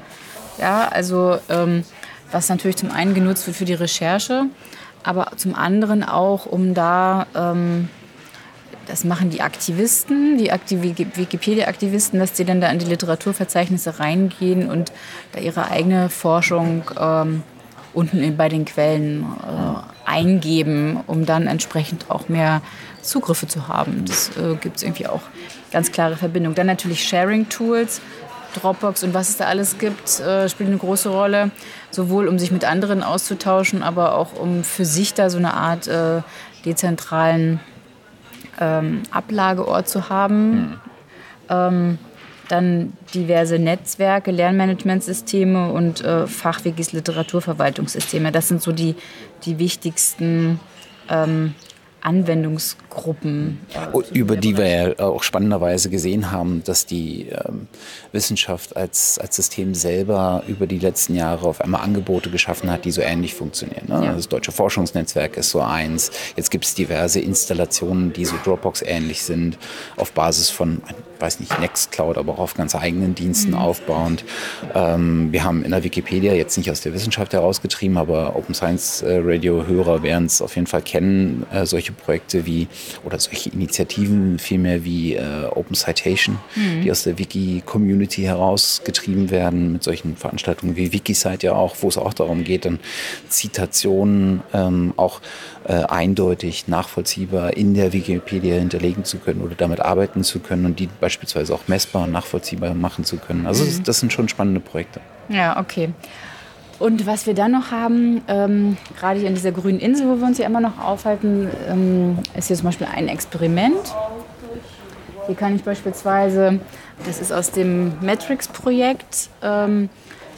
B: Ja, also ähm, was natürlich zum einen genutzt wird für die Recherche aber zum anderen auch, um da, ähm, das machen die Aktivisten, die Aktiv Wikipedia-Aktivisten, dass die dann da in die Literaturverzeichnisse reingehen und da ihre eigene Forschung ähm, unten bei den Quellen äh, eingeben, um dann entsprechend auch mehr Zugriffe zu haben. Das äh, gibt es irgendwie auch ganz klare Verbindung. Dann natürlich Sharing-Tools. Dropbox und was es da alles gibt, äh, spielt eine große Rolle. Sowohl um sich mit anderen auszutauschen, aber auch um für sich da so eine Art äh, dezentralen ähm, Ablageort zu haben. Mhm. Ähm, dann diverse Netzwerke, Lernmanagementsysteme und äh, Fachwikis, Literaturverwaltungssysteme. Das sind so die, die wichtigsten ähm, Anwendungsgruppen.
A: Äh, über die wir ja auch spannenderweise gesehen haben, dass die ähm, Wissenschaft als, als System selber über die letzten Jahre auf einmal Angebote geschaffen hat, die so ähnlich funktionieren. Ne? Ja. Das Deutsche Forschungsnetzwerk ist so eins. Jetzt gibt es diverse Installationen, die so Dropbox ähnlich sind, auf Basis von, ich weiß nicht, Nextcloud, aber auch auf ganz eigenen Diensten mhm. aufbauend. Ähm, wir haben in der Wikipedia jetzt nicht aus der Wissenschaft herausgetrieben, aber Open Science äh, Radio Hörer werden es auf jeden Fall kennen, äh, solche Projekte wie oder solche Initiativen vielmehr wie äh, Open Citation, mhm. die aus der Wiki-Community herausgetrieben werden, mit solchen Veranstaltungen wie Wikisite ja auch, wo es auch darum geht, dann Zitationen ähm, auch äh, eindeutig nachvollziehbar in der Wikipedia hinterlegen zu können oder damit arbeiten zu können und die beispielsweise auch messbar und nachvollziehbar machen zu können. Also mhm. das, das sind schon spannende Projekte.
B: Ja, okay. Und was wir dann noch haben, ähm, gerade hier in dieser grünen Insel, wo wir uns ja immer noch aufhalten, ähm, ist hier zum Beispiel ein Experiment. Hier kann ich beispielsweise, das ist aus dem Matrix-Projekt, ähm,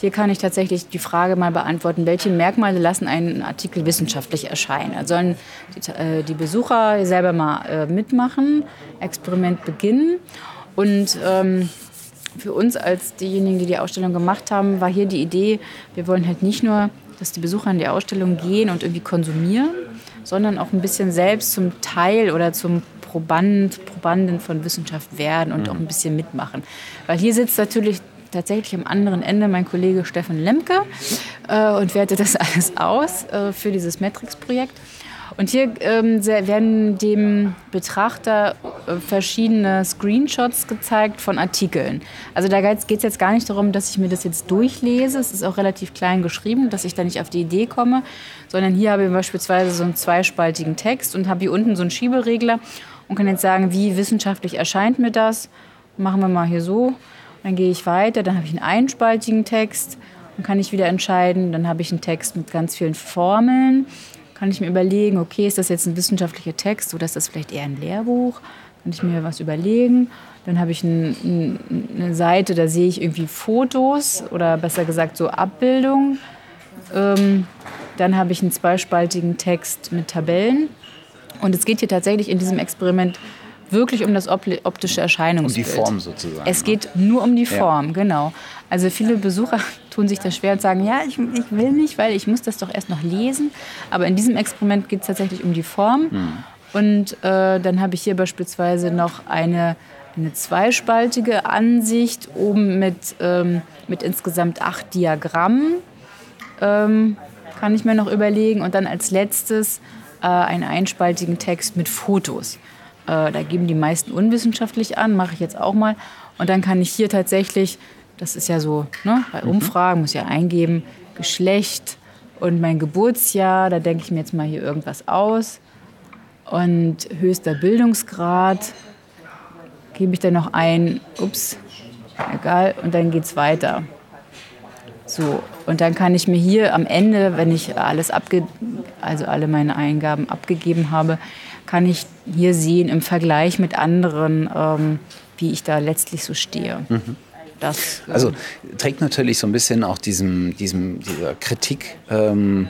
B: hier kann ich tatsächlich die Frage mal beantworten, welche Merkmale lassen einen Artikel wissenschaftlich erscheinen. Also sollen die, äh, die Besucher selber mal äh, mitmachen, Experiment beginnen und ähm, für uns als diejenigen, die die Ausstellung gemacht haben, war hier die Idee, wir wollen halt nicht nur, dass die Besucher in die Ausstellung gehen und irgendwie konsumieren, sondern auch ein bisschen selbst zum Teil oder zum Proband, Probanden von Wissenschaft werden und mhm. auch ein bisschen mitmachen. Weil hier sitzt natürlich tatsächlich am anderen Ende mein Kollege Steffen Lemke äh, und wertet das alles aus äh, für dieses Matrix-Projekt. Und hier ähm, werden dem Betrachter äh, verschiedene Screenshots gezeigt von Artikeln. Also da geht es jetzt gar nicht darum, dass ich mir das jetzt durchlese. Es ist auch relativ klein geschrieben, dass ich da nicht auf die Idee komme, sondern hier habe ich beispielsweise so einen zweispaltigen Text und habe hier unten so einen Schieberegler und kann jetzt sagen, wie wissenschaftlich erscheint mir das. Machen wir mal hier so. Dann gehe ich weiter, dann habe ich einen einspaltigen Text. Dann kann ich wieder entscheiden. Dann habe ich einen Text mit ganz vielen Formeln kann ich mir überlegen, okay, ist das jetzt ein wissenschaftlicher Text oder ist das vielleicht eher ein Lehrbuch? Kann ich mir was überlegen? Dann habe ich ein, ein, eine Seite, da sehe ich irgendwie Fotos oder besser gesagt so Abbildungen. Ähm, dann habe ich einen zweispaltigen Text mit Tabellen. Und es geht hier tatsächlich in diesem Experiment wirklich um das optische Erscheinungsbild.
A: Um die Form sozusagen.
B: Es geht nur um die Form, ja. genau. Also viele Besucher tun sich das schwer und sagen, ja, ich, ich, will nicht, weil ich muss das doch erst noch lesen. Aber in diesem Experiment geht es tatsächlich um die Form. Hm. Und äh, dann habe ich hier beispielsweise noch eine, eine zweispaltige Ansicht oben mit, ähm, mit insgesamt acht Diagrammen. Ähm, kann ich mir noch überlegen. Und dann als letztes äh, einen einspaltigen Text mit Fotos. Äh, da geben die meisten unwissenschaftlich an, mache ich jetzt auch mal. Und dann kann ich hier tatsächlich, das ist ja so, ne, bei mhm. Umfragen muss ich ja eingeben, Geschlecht und mein Geburtsjahr, da denke ich mir jetzt mal hier irgendwas aus. Und höchster Bildungsgrad gebe ich dann noch ein, ups, egal, und dann geht es weiter. So, und dann kann ich mir hier am Ende, wenn ich alles abge also alle meine Eingaben abgegeben habe, kann ich hier sehen im Vergleich mit anderen, ähm, wie ich da letztlich so stehe. Mhm.
A: Das, ähm, also trägt natürlich so ein bisschen auch diesem, diesem dieser Kritik ähm,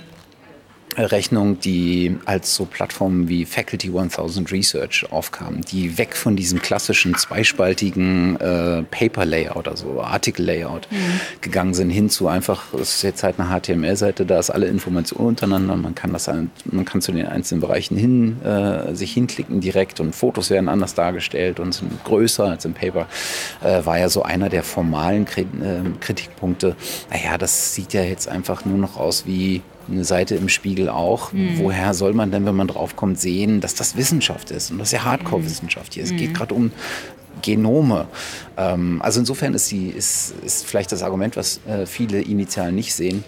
A: Rechnung, die als so Plattformen wie Faculty 1000 Research aufkamen, die weg von diesem klassischen zweispaltigen äh, Paper-Layout, also Artikel-Layout mhm. gegangen sind, hin zu einfach, es ist jetzt halt eine HTML-Seite, da ist alle Informationen untereinander, man kann, das, man kann zu den einzelnen Bereichen hin, äh, sich hinklicken direkt und Fotos werden anders dargestellt und sind größer als im Paper, äh, war ja so einer der formalen äh, Kritikpunkte. Naja, das sieht ja jetzt einfach nur noch aus wie eine Seite im Spiegel auch. Mhm. Woher soll man denn, wenn man draufkommt, sehen, dass das Wissenschaft ist? Und das ist ja Hardcore-Wissenschaft hier. Es geht mhm. gerade um Genome. Ähm, also insofern ist, die, ist, ist vielleicht das Argument, was äh, viele initial nicht sehen,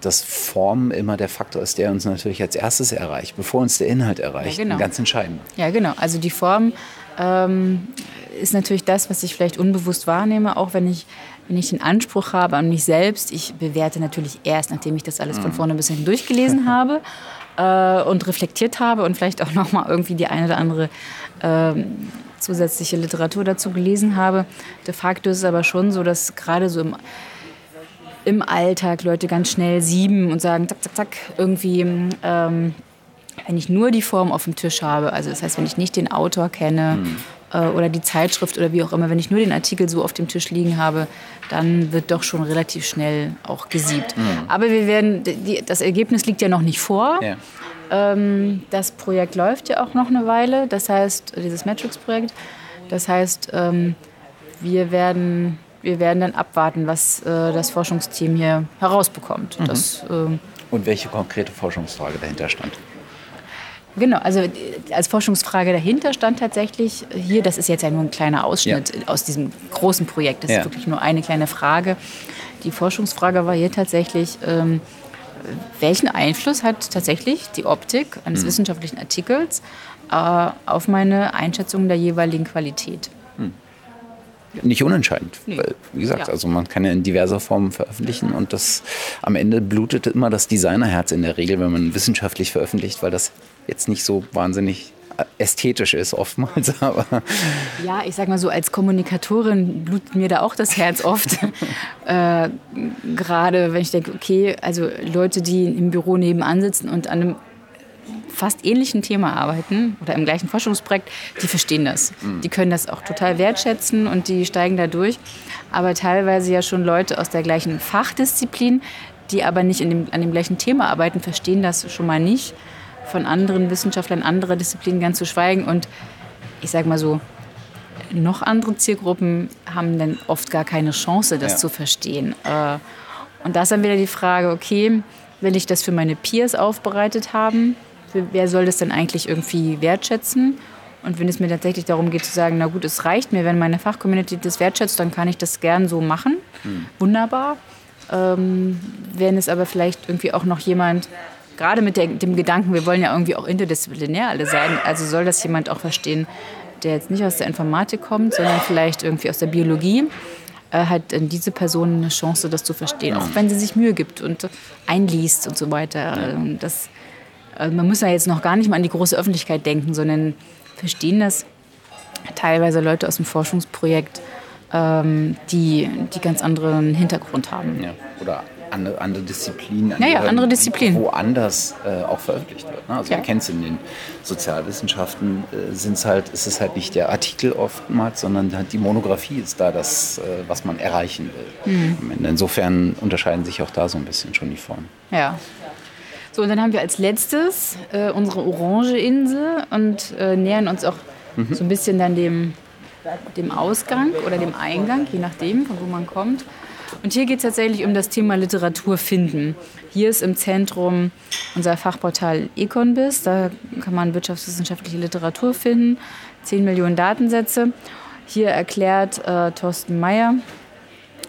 A: dass Form immer der Faktor ist, der uns natürlich als erstes erreicht, bevor uns der Inhalt erreicht. Ja, genau. Ganz entscheidend.
B: Ja, genau. Also die Form ähm, ist natürlich das, was ich vielleicht unbewusst wahrnehme, auch wenn ich, wenn ich den Anspruch habe an mich selbst. Ich bewerte natürlich erst, nachdem ich das alles von mhm. vorne bis hinten durchgelesen habe äh, und reflektiert habe und vielleicht auch nochmal irgendwie die eine oder andere äh, zusätzliche Literatur dazu gelesen habe. De facto ist es aber schon so, dass gerade so im im Alltag Leute ganz schnell sieben und sagen, zack, zack, zack, irgendwie, ähm, wenn ich nur die Form auf dem Tisch habe, also das heißt, wenn ich nicht den Autor kenne mhm. Äh, oder die Zeitschrift oder wie auch immer, wenn ich nur den Artikel so auf dem Tisch liegen habe, dann wird doch schon relativ schnell auch gesiebt. Mhm. Aber wir werden, die, das Ergebnis liegt ja noch nicht vor. Ja. Ähm, das Projekt läuft ja auch noch eine Weile, das heißt, dieses Matrix-Projekt. Das heißt, ähm, wir werden wir werden dann abwarten, was äh, das Forschungsteam hier herausbekommt. Mhm. Das,
A: äh, Und welche konkrete Forschungsfrage dahinter stand?
B: Genau, also als Forschungsfrage dahinter stand tatsächlich hier, das ist jetzt ja nur ein kleiner Ausschnitt ja. aus diesem großen Projekt, das ja. ist wirklich nur eine kleine Frage. Die Forschungsfrage war hier tatsächlich, ähm, welchen Einfluss hat tatsächlich die Optik eines mhm. wissenschaftlichen Artikels äh, auf meine Einschätzung der jeweiligen Qualität?
A: nicht unentscheidend. Nee. Weil, wie gesagt, ja. also man kann ja in diverser Formen veröffentlichen und das am Ende blutet immer das Designerherz in der Regel, wenn man wissenschaftlich veröffentlicht, weil das jetzt nicht so wahnsinnig ästhetisch ist oftmals. Aber
B: ja, ich sag mal so, als Kommunikatorin blutet mir da auch das Herz oft. äh, gerade wenn ich denke, okay, also Leute, die im Büro nebenan sitzen und an einem fast ähnlichen Thema arbeiten oder im gleichen Forschungsprojekt, die verstehen das. Mhm. Die können das auch total wertschätzen und die steigen da durch. Aber teilweise ja schon Leute aus der gleichen Fachdisziplin, die aber nicht in dem, an dem gleichen Thema arbeiten, verstehen das schon mal nicht. Von anderen Wissenschaftlern anderer Disziplinen ganz zu schweigen. Und ich sage mal so, noch andere Zielgruppen haben dann oft gar keine Chance, das ja. zu verstehen. Äh, und da ist dann wieder die Frage, okay, will ich das für meine Peers aufbereitet haben? wer soll das denn eigentlich irgendwie wertschätzen? Und wenn es mir tatsächlich darum geht zu sagen, na gut, es reicht mir, wenn meine Fachcommunity das wertschätzt, dann kann ich das gern so machen. Mhm. Wunderbar. Ähm, wenn es aber vielleicht irgendwie auch noch jemand, gerade mit der, dem Gedanken, wir wollen ja irgendwie auch interdisziplinär alle sein, also soll das jemand auch verstehen, der jetzt nicht aus der Informatik kommt, sondern vielleicht irgendwie aus der Biologie, äh, hat diese Person eine Chance, das zu verstehen, auch wenn sie sich Mühe gibt und einliest und so weiter. Ähm, das also man muss ja jetzt noch gar nicht mal an die große Öffentlichkeit denken, sondern verstehen das teilweise Leute aus dem Forschungsprojekt, ähm, die, die ganz anderen Hintergrund haben.
A: Ja, oder andere, andere Disziplinen, andere,
B: ja, ja, andere Disziplinen.
A: woanders äh, auch veröffentlicht wird. Ne? Also ja. ihr kennt es in den Sozialwissenschaften, äh, sind's halt, ist es halt nicht der Artikel oftmals, sondern halt die Monographie ist da das, äh, was man erreichen will. Mhm. Insofern unterscheiden sich auch da so ein bisschen schon die Formen.
B: Ja. So, und dann haben wir als letztes äh, unsere Orange-Insel und äh, nähern uns auch mhm. so ein bisschen dann dem, dem Ausgang oder dem Eingang, je nachdem, von wo man kommt. Und hier geht es tatsächlich um das Thema Literatur finden. Hier ist im Zentrum unser Fachportal Econbis. Da kann man wirtschaftswissenschaftliche Literatur finden. 10 Millionen Datensätze. Hier erklärt äh, Thorsten Mayer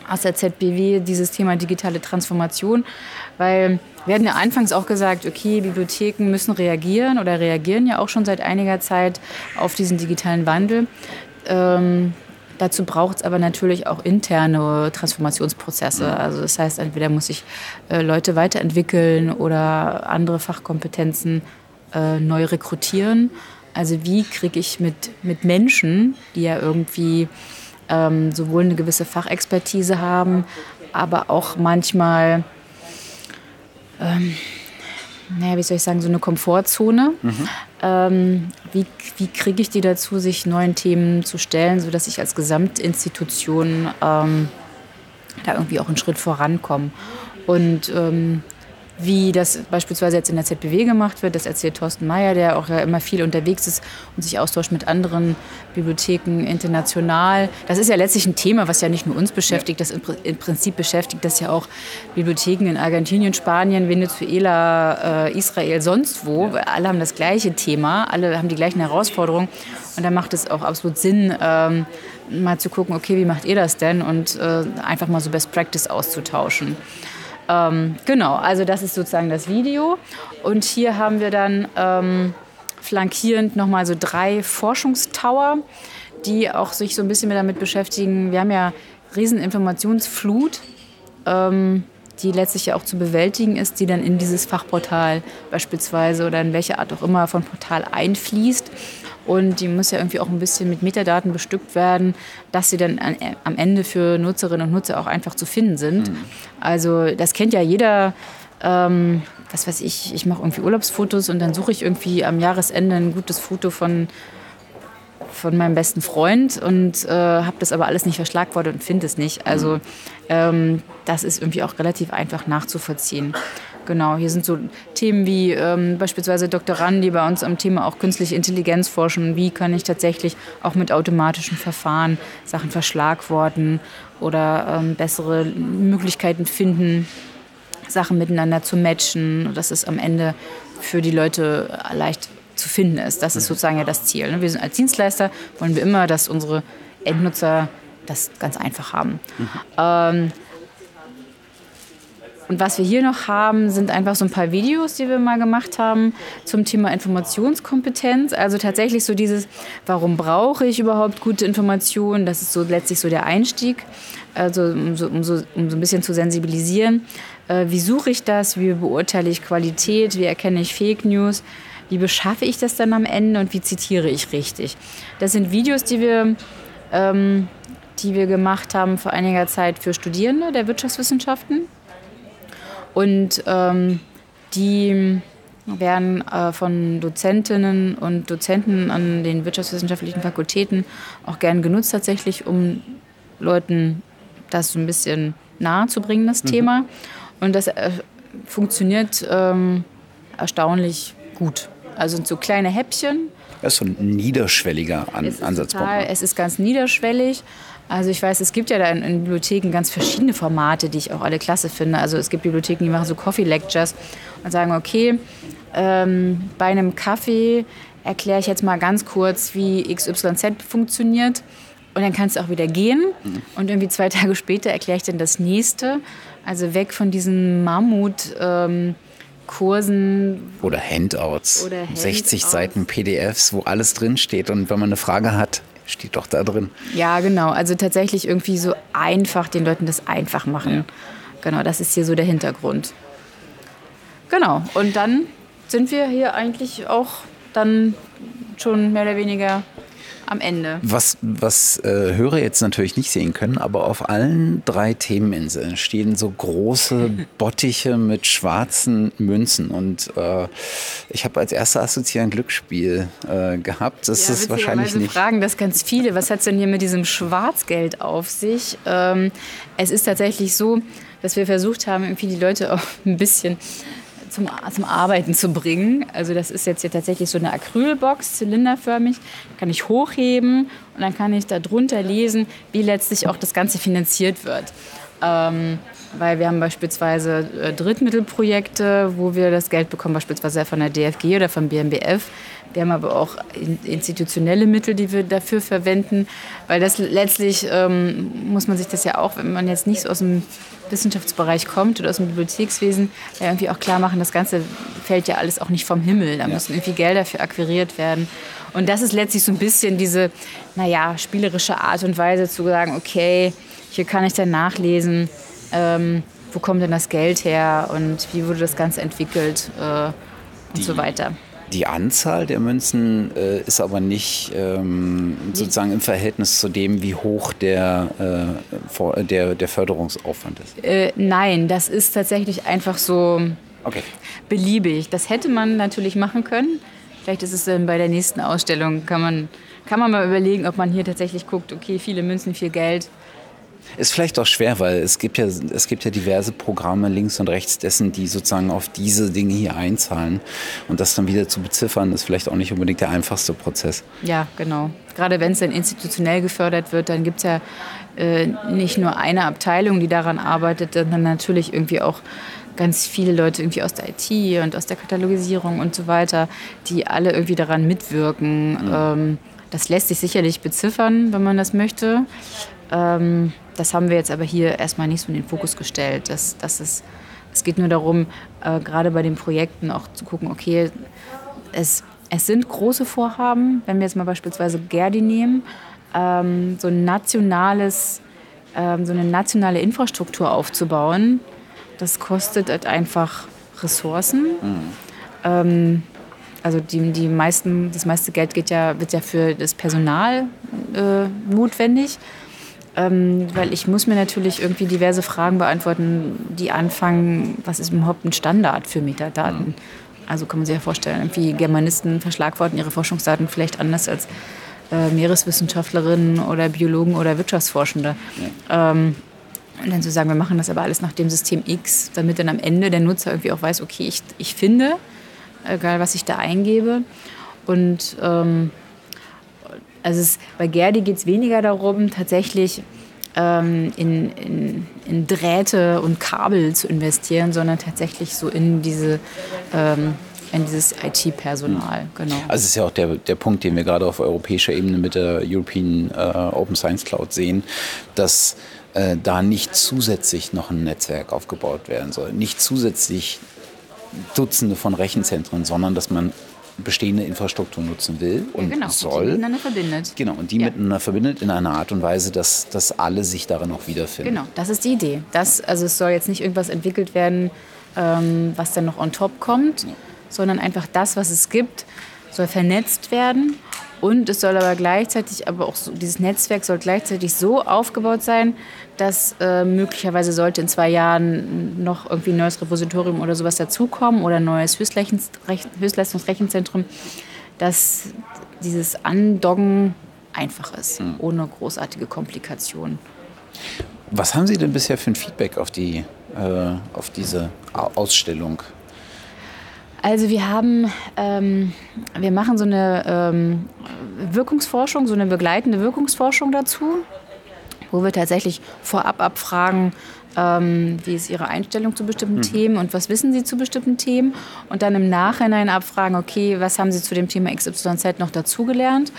B: aus der ZBW dieses Thema digitale Transformation, weil wir hatten ja anfangs auch gesagt, okay, Bibliotheken müssen reagieren oder reagieren ja auch schon seit einiger Zeit auf diesen digitalen Wandel. Ähm, dazu braucht es aber natürlich auch interne Transformationsprozesse. Also das heißt, entweder muss ich äh, Leute weiterentwickeln oder andere Fachkompetenzen äh, neu rekrutieren. Also wie kriege ich mit, mit Menschen, die ja irgendwie ähm, sowohl eine gewisse Fachexpertise haben, aber auch manchmal ähm, naja, wie soll ich sagen, so eine Komfortzone. Mhm. Ähm, wie wie kriege ich die dazu, sich neuen Themen zu stellen, sodass ich als Gesamtinstitution ähm, da irgendwie auch einen Schritt vorankomme? Und ähm, wie das beispielsweise jetzt in der ZBW gemacht wird. Das erzählt Thorsten Mayer, der auch ja immer viel unterwegs ist und sich austauscht mit anderen Bibliotheken international. Das ist ja letztlich ein Thema, was ja nicht nur uns beschäftigt, das im Prinzip beschäftigt das ja auch Bibliotheken in Argentinien, Spanien, Venezuela, äh, Israel, sonst wo. Alle haben das gleiche Thema, alle haben die gleichen Herausforderungen. Und da macht es auch absolut Sinn, ähm, mal zu gucken, okay, wie macht ihr das denn? Und äh, einfach mal so Best Practice auszutauschen. Ähm, genau, also das ist sozusagen das Video. Und hier haben wir dann ähm, flankierend nochmal so drei Forschungstower, die auch sich so ein bisschen damit beschäftigen. Wir haben ja riesen Informationsflut. Ähm, die letztlich ja auch zu bewältigen ist, die dann in dieses Fachportal beispielsweise oder in welche Art auch immer von Portal einfließt. Und die muss ja irgendwie auch ein bisschen mit Metadaten bestückt werden, dass sie dann an, am Ende für Nutzerinnen und Nutzer auch einfach zu finden sind. Mhm. Also das kennt ja jeder. Ähm, was weiß ich, ich mache irgendwie Urlaubsfotos und dann suche ich irgendwie am Jahresende ein gutes Foto von von meinem besten Freund und äh, habe das aber alles nicht verschlagwortet und finde es nicht. Also ähm, das ist irgendwie auch relativ einfach nachzuvollziehen. Genau, hier sind so Themen wie ähm, beispielsweise Doktoranden, die bei uns am Thema auch künstliche Intelligenz forschen. Wie kann ich tatsächlich auch mit automatischen Verfahren Sachen verschlagworten oder ähm, bessere Möglichkeiten finden, Sachen miteinander zu matchen, dass es am Ende für die Leute leicht zu finden ist. Das ist sozusagen ja das Ziel. Ne? Wir sind als Dienstleister, wollen wir immer, dass unsere Endnutzer das ganz einfach haben. Mhm. Ähm, und was wir hier noch haben, sind einfach so ein paar Videos, die wir mal gemacht haben zum Thema Informationskompetenz. Also tatsächlich so dieses, warum brauche ich überhaupt gute Informationen? Das ist so letztlich so der Einstieg, also um so, um so, um so ein bisschen zu sensibilisieren. Äh, wie suche ich das? Wie beurteile ich Qualität? Wie erkenne ich Fake News? Wie beschaffe ich das dann am Ende und wie zitiere ich richtig? Das sind Videos, die wir, ähm, die wir gemacht haben vor einiger Zeit für Studierende der Wirtschaftswissenschaften. Und ähm, die werden äh, von Dozentinnen und Dozenten an den wirtschaftswissenschaftlichen Fakultäten auch gern genutzt, tatsächlich, um Leuten das so ein bisschen nahe zu bringen, das mhm. Thema. Und das äh, funktioniert ähm, erstaunlich gut. Also so kleine Häppchen.
A: Das ist so ein niederschwelliger An es Ansatzpunkt. Total,
B: ne? es ist ganz niederschwellig. Also ich weiß, es gibt ja da in, in, Bibliotheken ganz verschiedene Formate, die ich auch alle klasse finde. Also es gibt Bibliotheken, die machen so Coffee Lectures und sagen, okay, ähm, bei einem Kaffee erkläre ich jetzt mal ganz kurz, wie XYZ funktioniert. Und dann kannst du auch wieder gehen. Mhm. Und irgendwie zwei Tage später erkläre ich dann das nächste. Also weg von diesen Mammut. Ähm, Kursen.
A: Oder Handouts. Oder Handouts. 60 Seiten PDFs, wo alles drinsteht. Und wenn man eine Frage hat, steht doch da drin.
B: Ja, genau. Also tatsächlich irgendwie so einfach den Leuten das einfach machen. Ja. Genau, das ist hier so der Hintergrund. Genau. Und dann sind wir hier eigentlich auch dann schon mehr oder weniger am Ende.
A: Was, was äh, Hörer jetzt natürlich nicht sehen können, aber auf allen drei Themeninseln stehen so große Bottiche mit schwarzen Münzen. Und äh, ich habe als erster Assoziiert ein Glücksspiel äh, gehabt. Das ja, ist wahrscheinlich nicht.
B: fragen das ganz viele. Was hat es denn hier mit diesem Schwarzgeld auf sich? Ähm, es ist tatsächlich so, dass wir versucht haben, irgendwie die Leute auch ein bisschen zum, zum Arbeiten zu bringen. Also das ist jetzt hier tatsächlich so eine Acrylbox, zylinderförmig. Kann ich hochheben und dann kann ich darunter lesen, wie letztlich auch das Ganze finanziert wird. Ähm, weil wir haben beispielsweise äh, Drittmittelprojekte, wo wir das Geld bekommen, beispielsweise von der DFG oder vom BMBF. Wir haben aber auch institutionelle Mittel, die wir dafür verwenden, weil das letztlich ähm, muss man sich das ja auch, wenn man jetzt nicht so aus dem Wissenschaftsbereich kommt oder aus dem Bibliothekswesen, ja irgendwie auch klar machen, das Ganze fällt ja alles auch nicht vom Himmel. Da ja. müssen irgendwie Gelder für akquiriert werden. Und das ist letztlich so ein bisschen diese, naja, spielerische Art und Weise zu sagen, okay, hier kann ich dann nachlesen, ähm, wo kommt denn das Geld her und wie wurde das Ganze entwickelt äh, und
A: die,
B: so weiter.
A: Die Anzahl der Münzen äh, ist aber nicht ähm, sozusagen im Verhältnis zu dem, wie hoch der, äh, der, der Förderungsaufwand ist.
B: Äh, nein, das ist tatsächlich einfach so okay. beliebig. Das hätte man natürlich machen können. Vielleicht ist es dann bei der nächsten Ausstellung, kann man, kann man mal überlegen, ob man hier tatsächlich guckt, okay, viele Münzen, viel Geld
A: ist vielleicht auch schwer, weil es gibt ja, es gibt ja diverse Programme links und rechts dessen, die sozusagen auf diese Dinge hier einzahlen. Und das dann wieder zu beziffern, ist vielleicht auch nicht unbedingt der einfachste Prozess.
B: Ja, genau. Gerade wenn es dann institutionell gefördert wird, dann gibt es ja äh, nicht nur eine Abteilung, die daran arbeitet, sondern natürlich irgendwie auch ganz viele Leute irgendwie aus der IT und aus der Katalogisierung und so weiter, die alle irgendwie daran mitwirken. Mhm. Ähm, das lässt sich sicherlich beziffern, wenn man das möchte. Ähm, das haben wir jetzt aber hier erstmal nicht so in den Fokus gestellt. Das, das ist Es geht nur darum, äh, gerade bei den Projekten auch zu gucken, okay, es, es sind große Vorhaben, wenn wir jetzt mal beispielsweise Gerdi nehmen, ähm, so ein nationales, ähm, so eine nationale Infrastruktur aufzubauen, das kostet halt einfach Ressourcen. Mhm. Ähm, also die, die meisten, das meiste Geld geht ja, wird ja für das Personal äh, notwendig. Ähm, weil ich muss mir natürlich irgendwie diverse Fragen beantworten, die anfangen, was ist überhaupt ein Standard für Metadaten? Mhm. Also kann man sich ja vorstellen, irgendwie Germanisten verschlagworten ihre Forschungsdaten vielleicht anders als äh, Meereswissenschaftlerinnen oder Biologen oder Wirtschaftsforschende. Ja. Ähm, und dann zu sagen, wir machen das aber alles nach dem System X, damit dann am Ende der Nutzer irgendwie auch weiß, okay, ich, ich finde, egal was ich da eingebe. Und ähm, also es, bei Gerdi geht es weniger darum, tatsächlich ähm, in, in, in, Drähte und Kabel zu investieren, sondern tatsächlich so in diese ähm, in dieses IT-Personal, genau.
A: Also es ist ja auch der, der Punkt, den wir gerade auf europäischer Ebene mit der European äh, Open Science Cloud sehen, dass äh, da nicht zusätzlich noch ein Netzwerk aufgebaut werden soll, nicht zusätzlich Dutzende von Rechenzentren, sondern dass man bestehende Infrastruktur nutzen will und ja, genau, soll. Die miteinander verbindet. Genau, und die ja. miteinander verbindet in einer Art und Weise, dass, dass alle sich darin auch wiederfinden.
B: Genau, das ist die Idee. Das, also es soll jetzt nicht irgendwas entwickelt werden, ähm, was dann noch on top kommt, ja. sondern einfach das, was es gibt, soll vernetzt werden und es soll aber gleichzeitig, aber auch so, dieses Netzwerk soll gleichzeitig so aufgebaut sein, dass äh, möglicherweise sollte in zwei Jahren noch irgendwie ein neues Repositorium oder sowas dazukommen oder ein neues Höchstleistungsrechenzentrum, dass dieses Andoggen einfach ist, mhm. ohne großartige Komplikationen.
A: Was haben Sie denn bisher für ein Feedback auf, die, äh, auf diese Ausstellung
B: also wir haben, ähm, wir machen so eine ähm, Wirkungsforschung, so eine begleitende Wirkungsforschung dazu, wo wir tatsächlich vorab abfragen, ähm, wie ist Ihre Einstellung zu bestimmten mhm. Themen und was wissen Sie zu bestimmten Themen und dann im Nachhinein abfragen, okay, was haben Sie zu dem Thema XYZ noch dazugelernt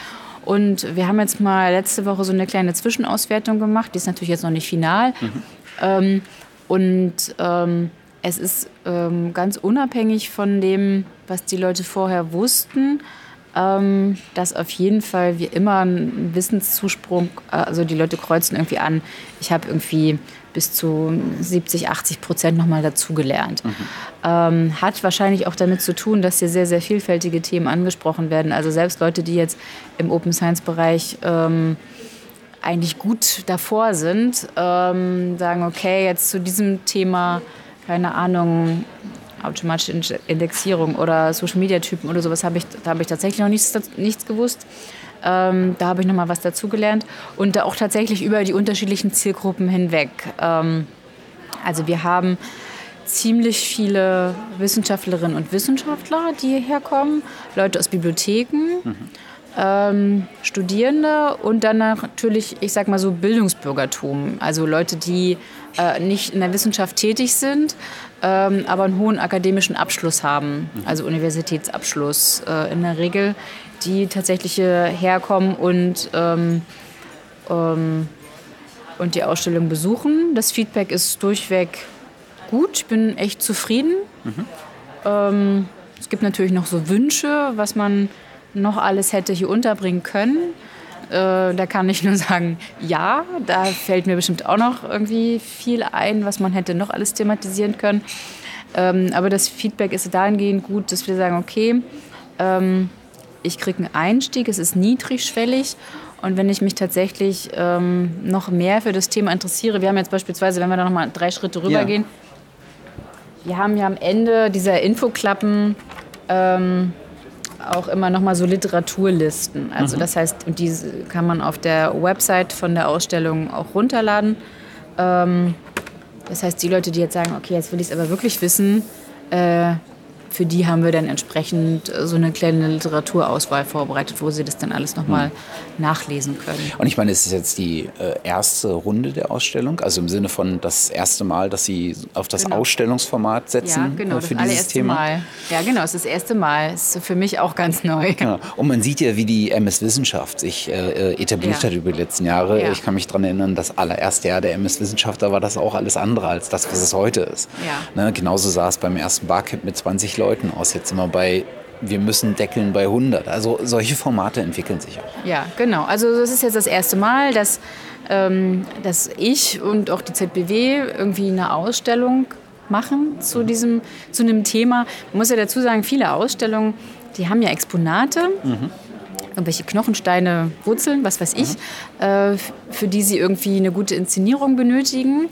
B: und wir haben jetzt mal letzte Woche so eine kleine Zwischenauswertung gemacht, die ist natürlich jetzt noch nicht final mhm. Ähm, und ähm, es ist ähm, ganz unabhängig von dem, was die Leute vorher wussten, ähm, dass auf jeden Fall wir immer einen Wissenszusprung, äh, also die Leute kreuzen irgendwie an, ich habe irgendwie bis zu 70, 80 Prozent nochmal dazugelernt. Mhm. Ähm, hat wahrscheinlich auch damit zu tun, dass hier sehr, sehr vielfältige Themen angesprochen werden. Also selbst Leute, die jetzt im Open Science-Bereich ähm, eigentlich gut davor sind, ähm, sagen, okay, jetzt zu diesem Thema keine Ahnung, automatische Indexierung oder Social Media Typen oder sowas habe ich, da habe ich tatsächlich noch nichts, nichts gewusst. Ähm, da habe ich noch mal was dazugelernt und da auch tatsächlich über die unterschiedlichen Zielgruppen hinweg. Ähm, also wir haben ziemlich viele Wissenschaftlerinnen und Wissenschaftler, die hierher kommen, Leute aus Bibliotheken. Mhm ähm, Studierende und dann natürlich, ich sag mal so, Bildungsbürgertum. Also Leute, die äh, nicht in der Wissenschaft tätig sind, ähm, aber einen hohen akademischen Abschluss haben, also Universitätsabschluss äh, in der Regel, die tatsächlich herkommen und, ähm, ähm, und die Ausstellung besuchen. Das Feedback ist durchweg gut, ich bin echt zufrieden. Mhm. Ähm, es gibt natürlich noch so Wünsche, was man noch alles hätte hier unterbringen können. Äh, da kann ich nur sagen, ja, da fällt mir bestimmt auch noch irgendwie viel ein, was man hätte noch alles thematisieren können. Ähm, aber das Feedback ist dahingehend gut, dass wir sagen, okay, ähm, ich kriege einen Einstieg, es ist niedrigschwellig und wenn ich mich tatsächlich ähm, noch mehr für das Thema interessiere, wir haben jetzt beispielsweise, wenn wir da noch mal drei Schritte rübergehen, ja. wir haben ja am Ende dieser Infoklappen ähm, auch immer noch mal so Literaturlisten. Also mhm. das heißt, diese kann man auf der Website von der Ausstellung auch runterladen. Ähm, das heißt, die Leute, die jetzt sagen, okay, jetzt will ich es aber wirklich wissen, äh, für die haben wir dann entsprechend äh, so eine kleine Literaturauswahl vorbereitet, wo sie das dann alles nochmal mhm. nachlesen können.
A: Und ich meine, es ist jetzt die äh, erste Runde der Ausstellung, also im Sinne von das erste Mal, dass Sie auf das genau. Ausstellungsformat setzen
B: ja, genau,
A: äh, für
B: das
A: dieses Thema.
B: Mal. Ja, genau, es ist das erste Mal. Es ist für mich auch ganz neu. Ja.
A: Und man sieht ja, wie die MS Wissenschaft sich äh, etabliert ja. hat über die letzten Jahre. Ich kann mich daran erinnern, das allererste Jahr der MS Wissenschaft, da war das auch alles andere als das, was es heute ist. Ne? Genauso sah es beim ersten Barcamp mit 20 Leuten aus. Jetzt wir bei wir müssen deckeln bei 100. Also solche Formate entwickeln sich auch.
B: Ja, genau. Also das ist jetzt das erste Mal, dass, ähm, dass ich und auch die ZBW irgendwie eine Ausstellung machen zu diesem zu einem Thema. Man muss ja dazu sagen, viele Ausstellungen, die haben ja Exponate. Mhm irgendwelche Knochensteine, Wurzeln, was weiß ich, mhm. äh, für die sie irgendwie eine gute Inszenierung benötigen.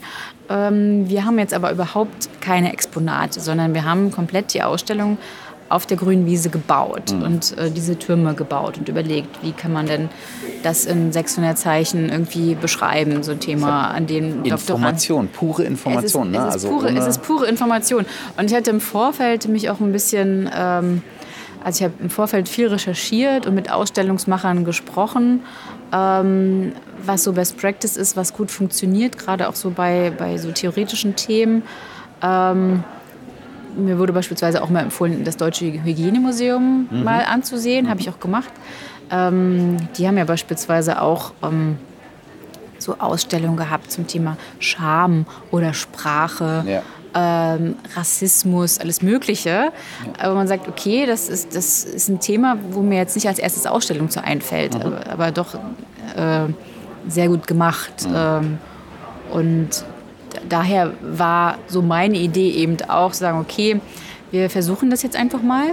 B: Ähm, wir haben jetzt aber überhaupt keine Exponate, sondern wir haben komplett die Ausstellung auf der grünen Wiese gebaut mhm. und äh, diese Türme gebaut und überlegt, wie kann man denn das in 600 Zeichen irgendwie beschreiben, so ein Thema, an dem
A: Information, pure Information.
B: Es ist,
A: ne?
B: es, ist also pure, es ist pure Information. Und ich hatte im Vorfeld mich auch ein bisschen... Ähm, also ich habe im Vorfeld viel recherchiert und mit Ausstellungsmachern gesprochen, ähm, was so Best Practice ist, was gut funktioniert, gerade auch so bei, bei so theoretischen Themen. Ähm, mir wurde beispielsweise auch mal empfohlen, das Deutsche Hygienemuseum mhm. mal anzusehen, habe ich auch gemacht. Ähm, die haben ja beispielsweise auch ähm, so Ausstellungen gehabt zum Thema Scham oder Sprache. Ja ähm, Rassismus, alles Mögliche. Aber man sagt, okay, das ist, das ist ein Thema, wo mir jetzt nicht als erstes Ausstellung zu einfällt, mhm. aber, aber, doch äh, sehr gut gemacht. Mhm. Ähm, und daher war so meine Idee eben auch, zu sagen, okay, wir versuchen das jetzt einfach mal.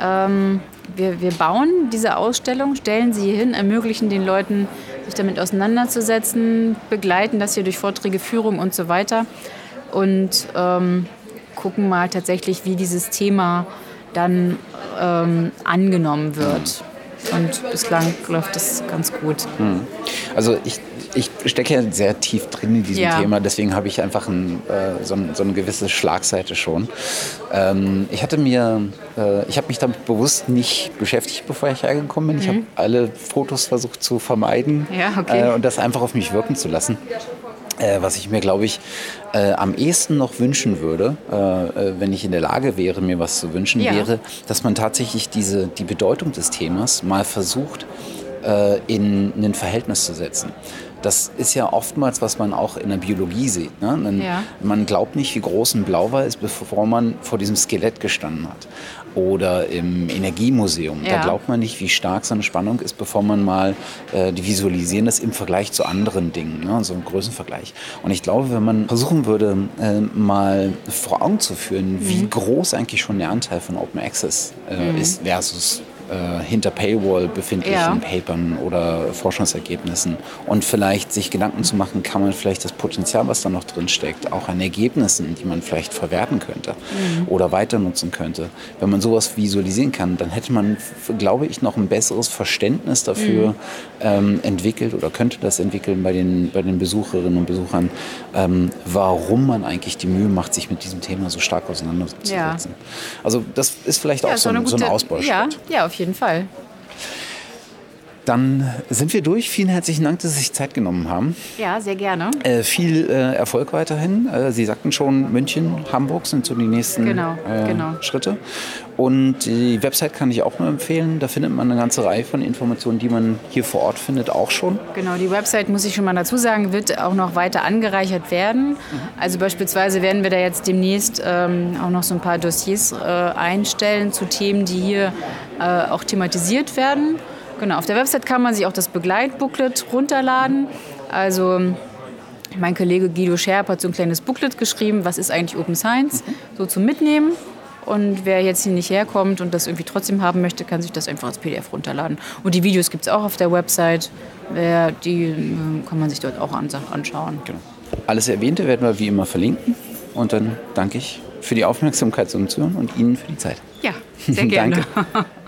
B: Ähm, wir, wir bauen diese Ausstellung, stellen sie hier hin, ermöglichen den Leuten, sich damit auseinanderzusetzen, begleiten das hier durch Vorträge, Führung und so weiter und ähm, gucken mal tatsächlich, wie dieses Thema dann ähm, angenommen wird. Und bislang läuft das ganz gut. Hm.
A: Also ich, ich stecke ja sehr tief drin in diesem ja. Thema, deswegen habe ich einfach ein, äh, so, ein, so, eine gewisse Schlagseite schon. Ähm, ich hatte mir, äh, ich habe mich damit bewusst nicht beschäftigt, bevor ich hergekommen bin. Ich habe mhm. alle Fotos versucht zu vermeiden
B: ja, okay.
A: äh, und das einfach auf mich wirken zu lassen. Äh, was ich mir, glaube ich, äh, am ehesten noch wünschen würde, äh, äh, wenn ich in der Lage wäre, mir was zu wünschen, ja. wäre, dass man tatsächlich diese, die Bedeutung des Themas mal versucht, äh, in ein Verhältnis zu setzen. Das ist ja oftmals, was man auch in der Biologie sieht. Ne? Man, ja. man glaubt nicht, wie groß ein Blauwal ist, bevor man vor diesem Skelett gestanden hat oder im Energiemuseum. Ja. Da glaubt man nicht, wie stark so eine Spannung ist, bevor man mal, äh, die visualisieren das im Vergleich zu anderen Dingen, ne? so ein Größenvergleich. Und ich glaube, wenn man versuchen würde, äh, mal vor Augen zu führen, mhm. wie groß eigentlich schon der Anteil von Open Access äh, mhm. ist versus äh, hinter Paywall befindlichen ja. Papern oder Forschungsergebnissen und vielleicht sich Gedanken zu machen, kann man vielleicht das Potenzial, was da noch drin steckt, auch an Ergebnissen, die man vielleicht verwerten könnte mhm. oder weiter nutzen könnte. Wenn man sowas visualisieren kann, dann hätte man, glaube ich, noch ein besseres Verständnis dafür mhm. ähm, entwickelt oder könnte das entwickeln bei den, bei den Besucherinnen und Besuchern, ähm, warum man eigentlich die Mühe macht, sich mit diesem Thema so stark auseinanderzusetzen. Ja. Also das ist vielleicht ja, auch so, ein, so ein Ausbauschritt.
B: Ja, ja, auf jeden Fall.
A: Dann sind wir durch. Vielen herzlichen Dank, dass Sie sich Zeit genommen haben.
B: Ja, sehr gerne.
A: Äh, viel äh, Erfolg weiterhin. Äh, Sie sagten schon, München, Hamburg sind so die nächsten genau, äh, genau. Schritte. Und die Website kann ich auch nur empfehlen. Da findet man eine ganze Reihe von Informationen, die man hier vor Ort findet, auch schon.
B: Genau, die Website, muss ich schon mal dazu sagen, wird auch noch weiter angereichert werden. Mhm. Also beispielsweise werden wir da jetzt demnächst ähm, auch noch so ein paar Dossiers äh, einstellen zu Themen, die hier äh, auch thematisiert werden. Genau, auf der Website kann man sich auch das Begleitbooklet runterladen. Also mein Kollege Guido Scherp hat so ein kleines Booklet geschrieben, was ist eigentlich Open Science, so zum Mitnehmen. Und wer jetzt hier nicht herkommt und das irgendwie trotzdem haben möchte, kann sich das einfach als PDF runterladen. Und die Videos gibt es auch auf der Website. Die äh, kann man sich dort auch anschauen. Genau.
A: Alles Erwähnte werden wir wie immer verlinken. Und dann danke ich für die Aufmerksamkeit zum Zuhören und Ihnen für die Zeit.
B: Ja, sehr gerne. danke.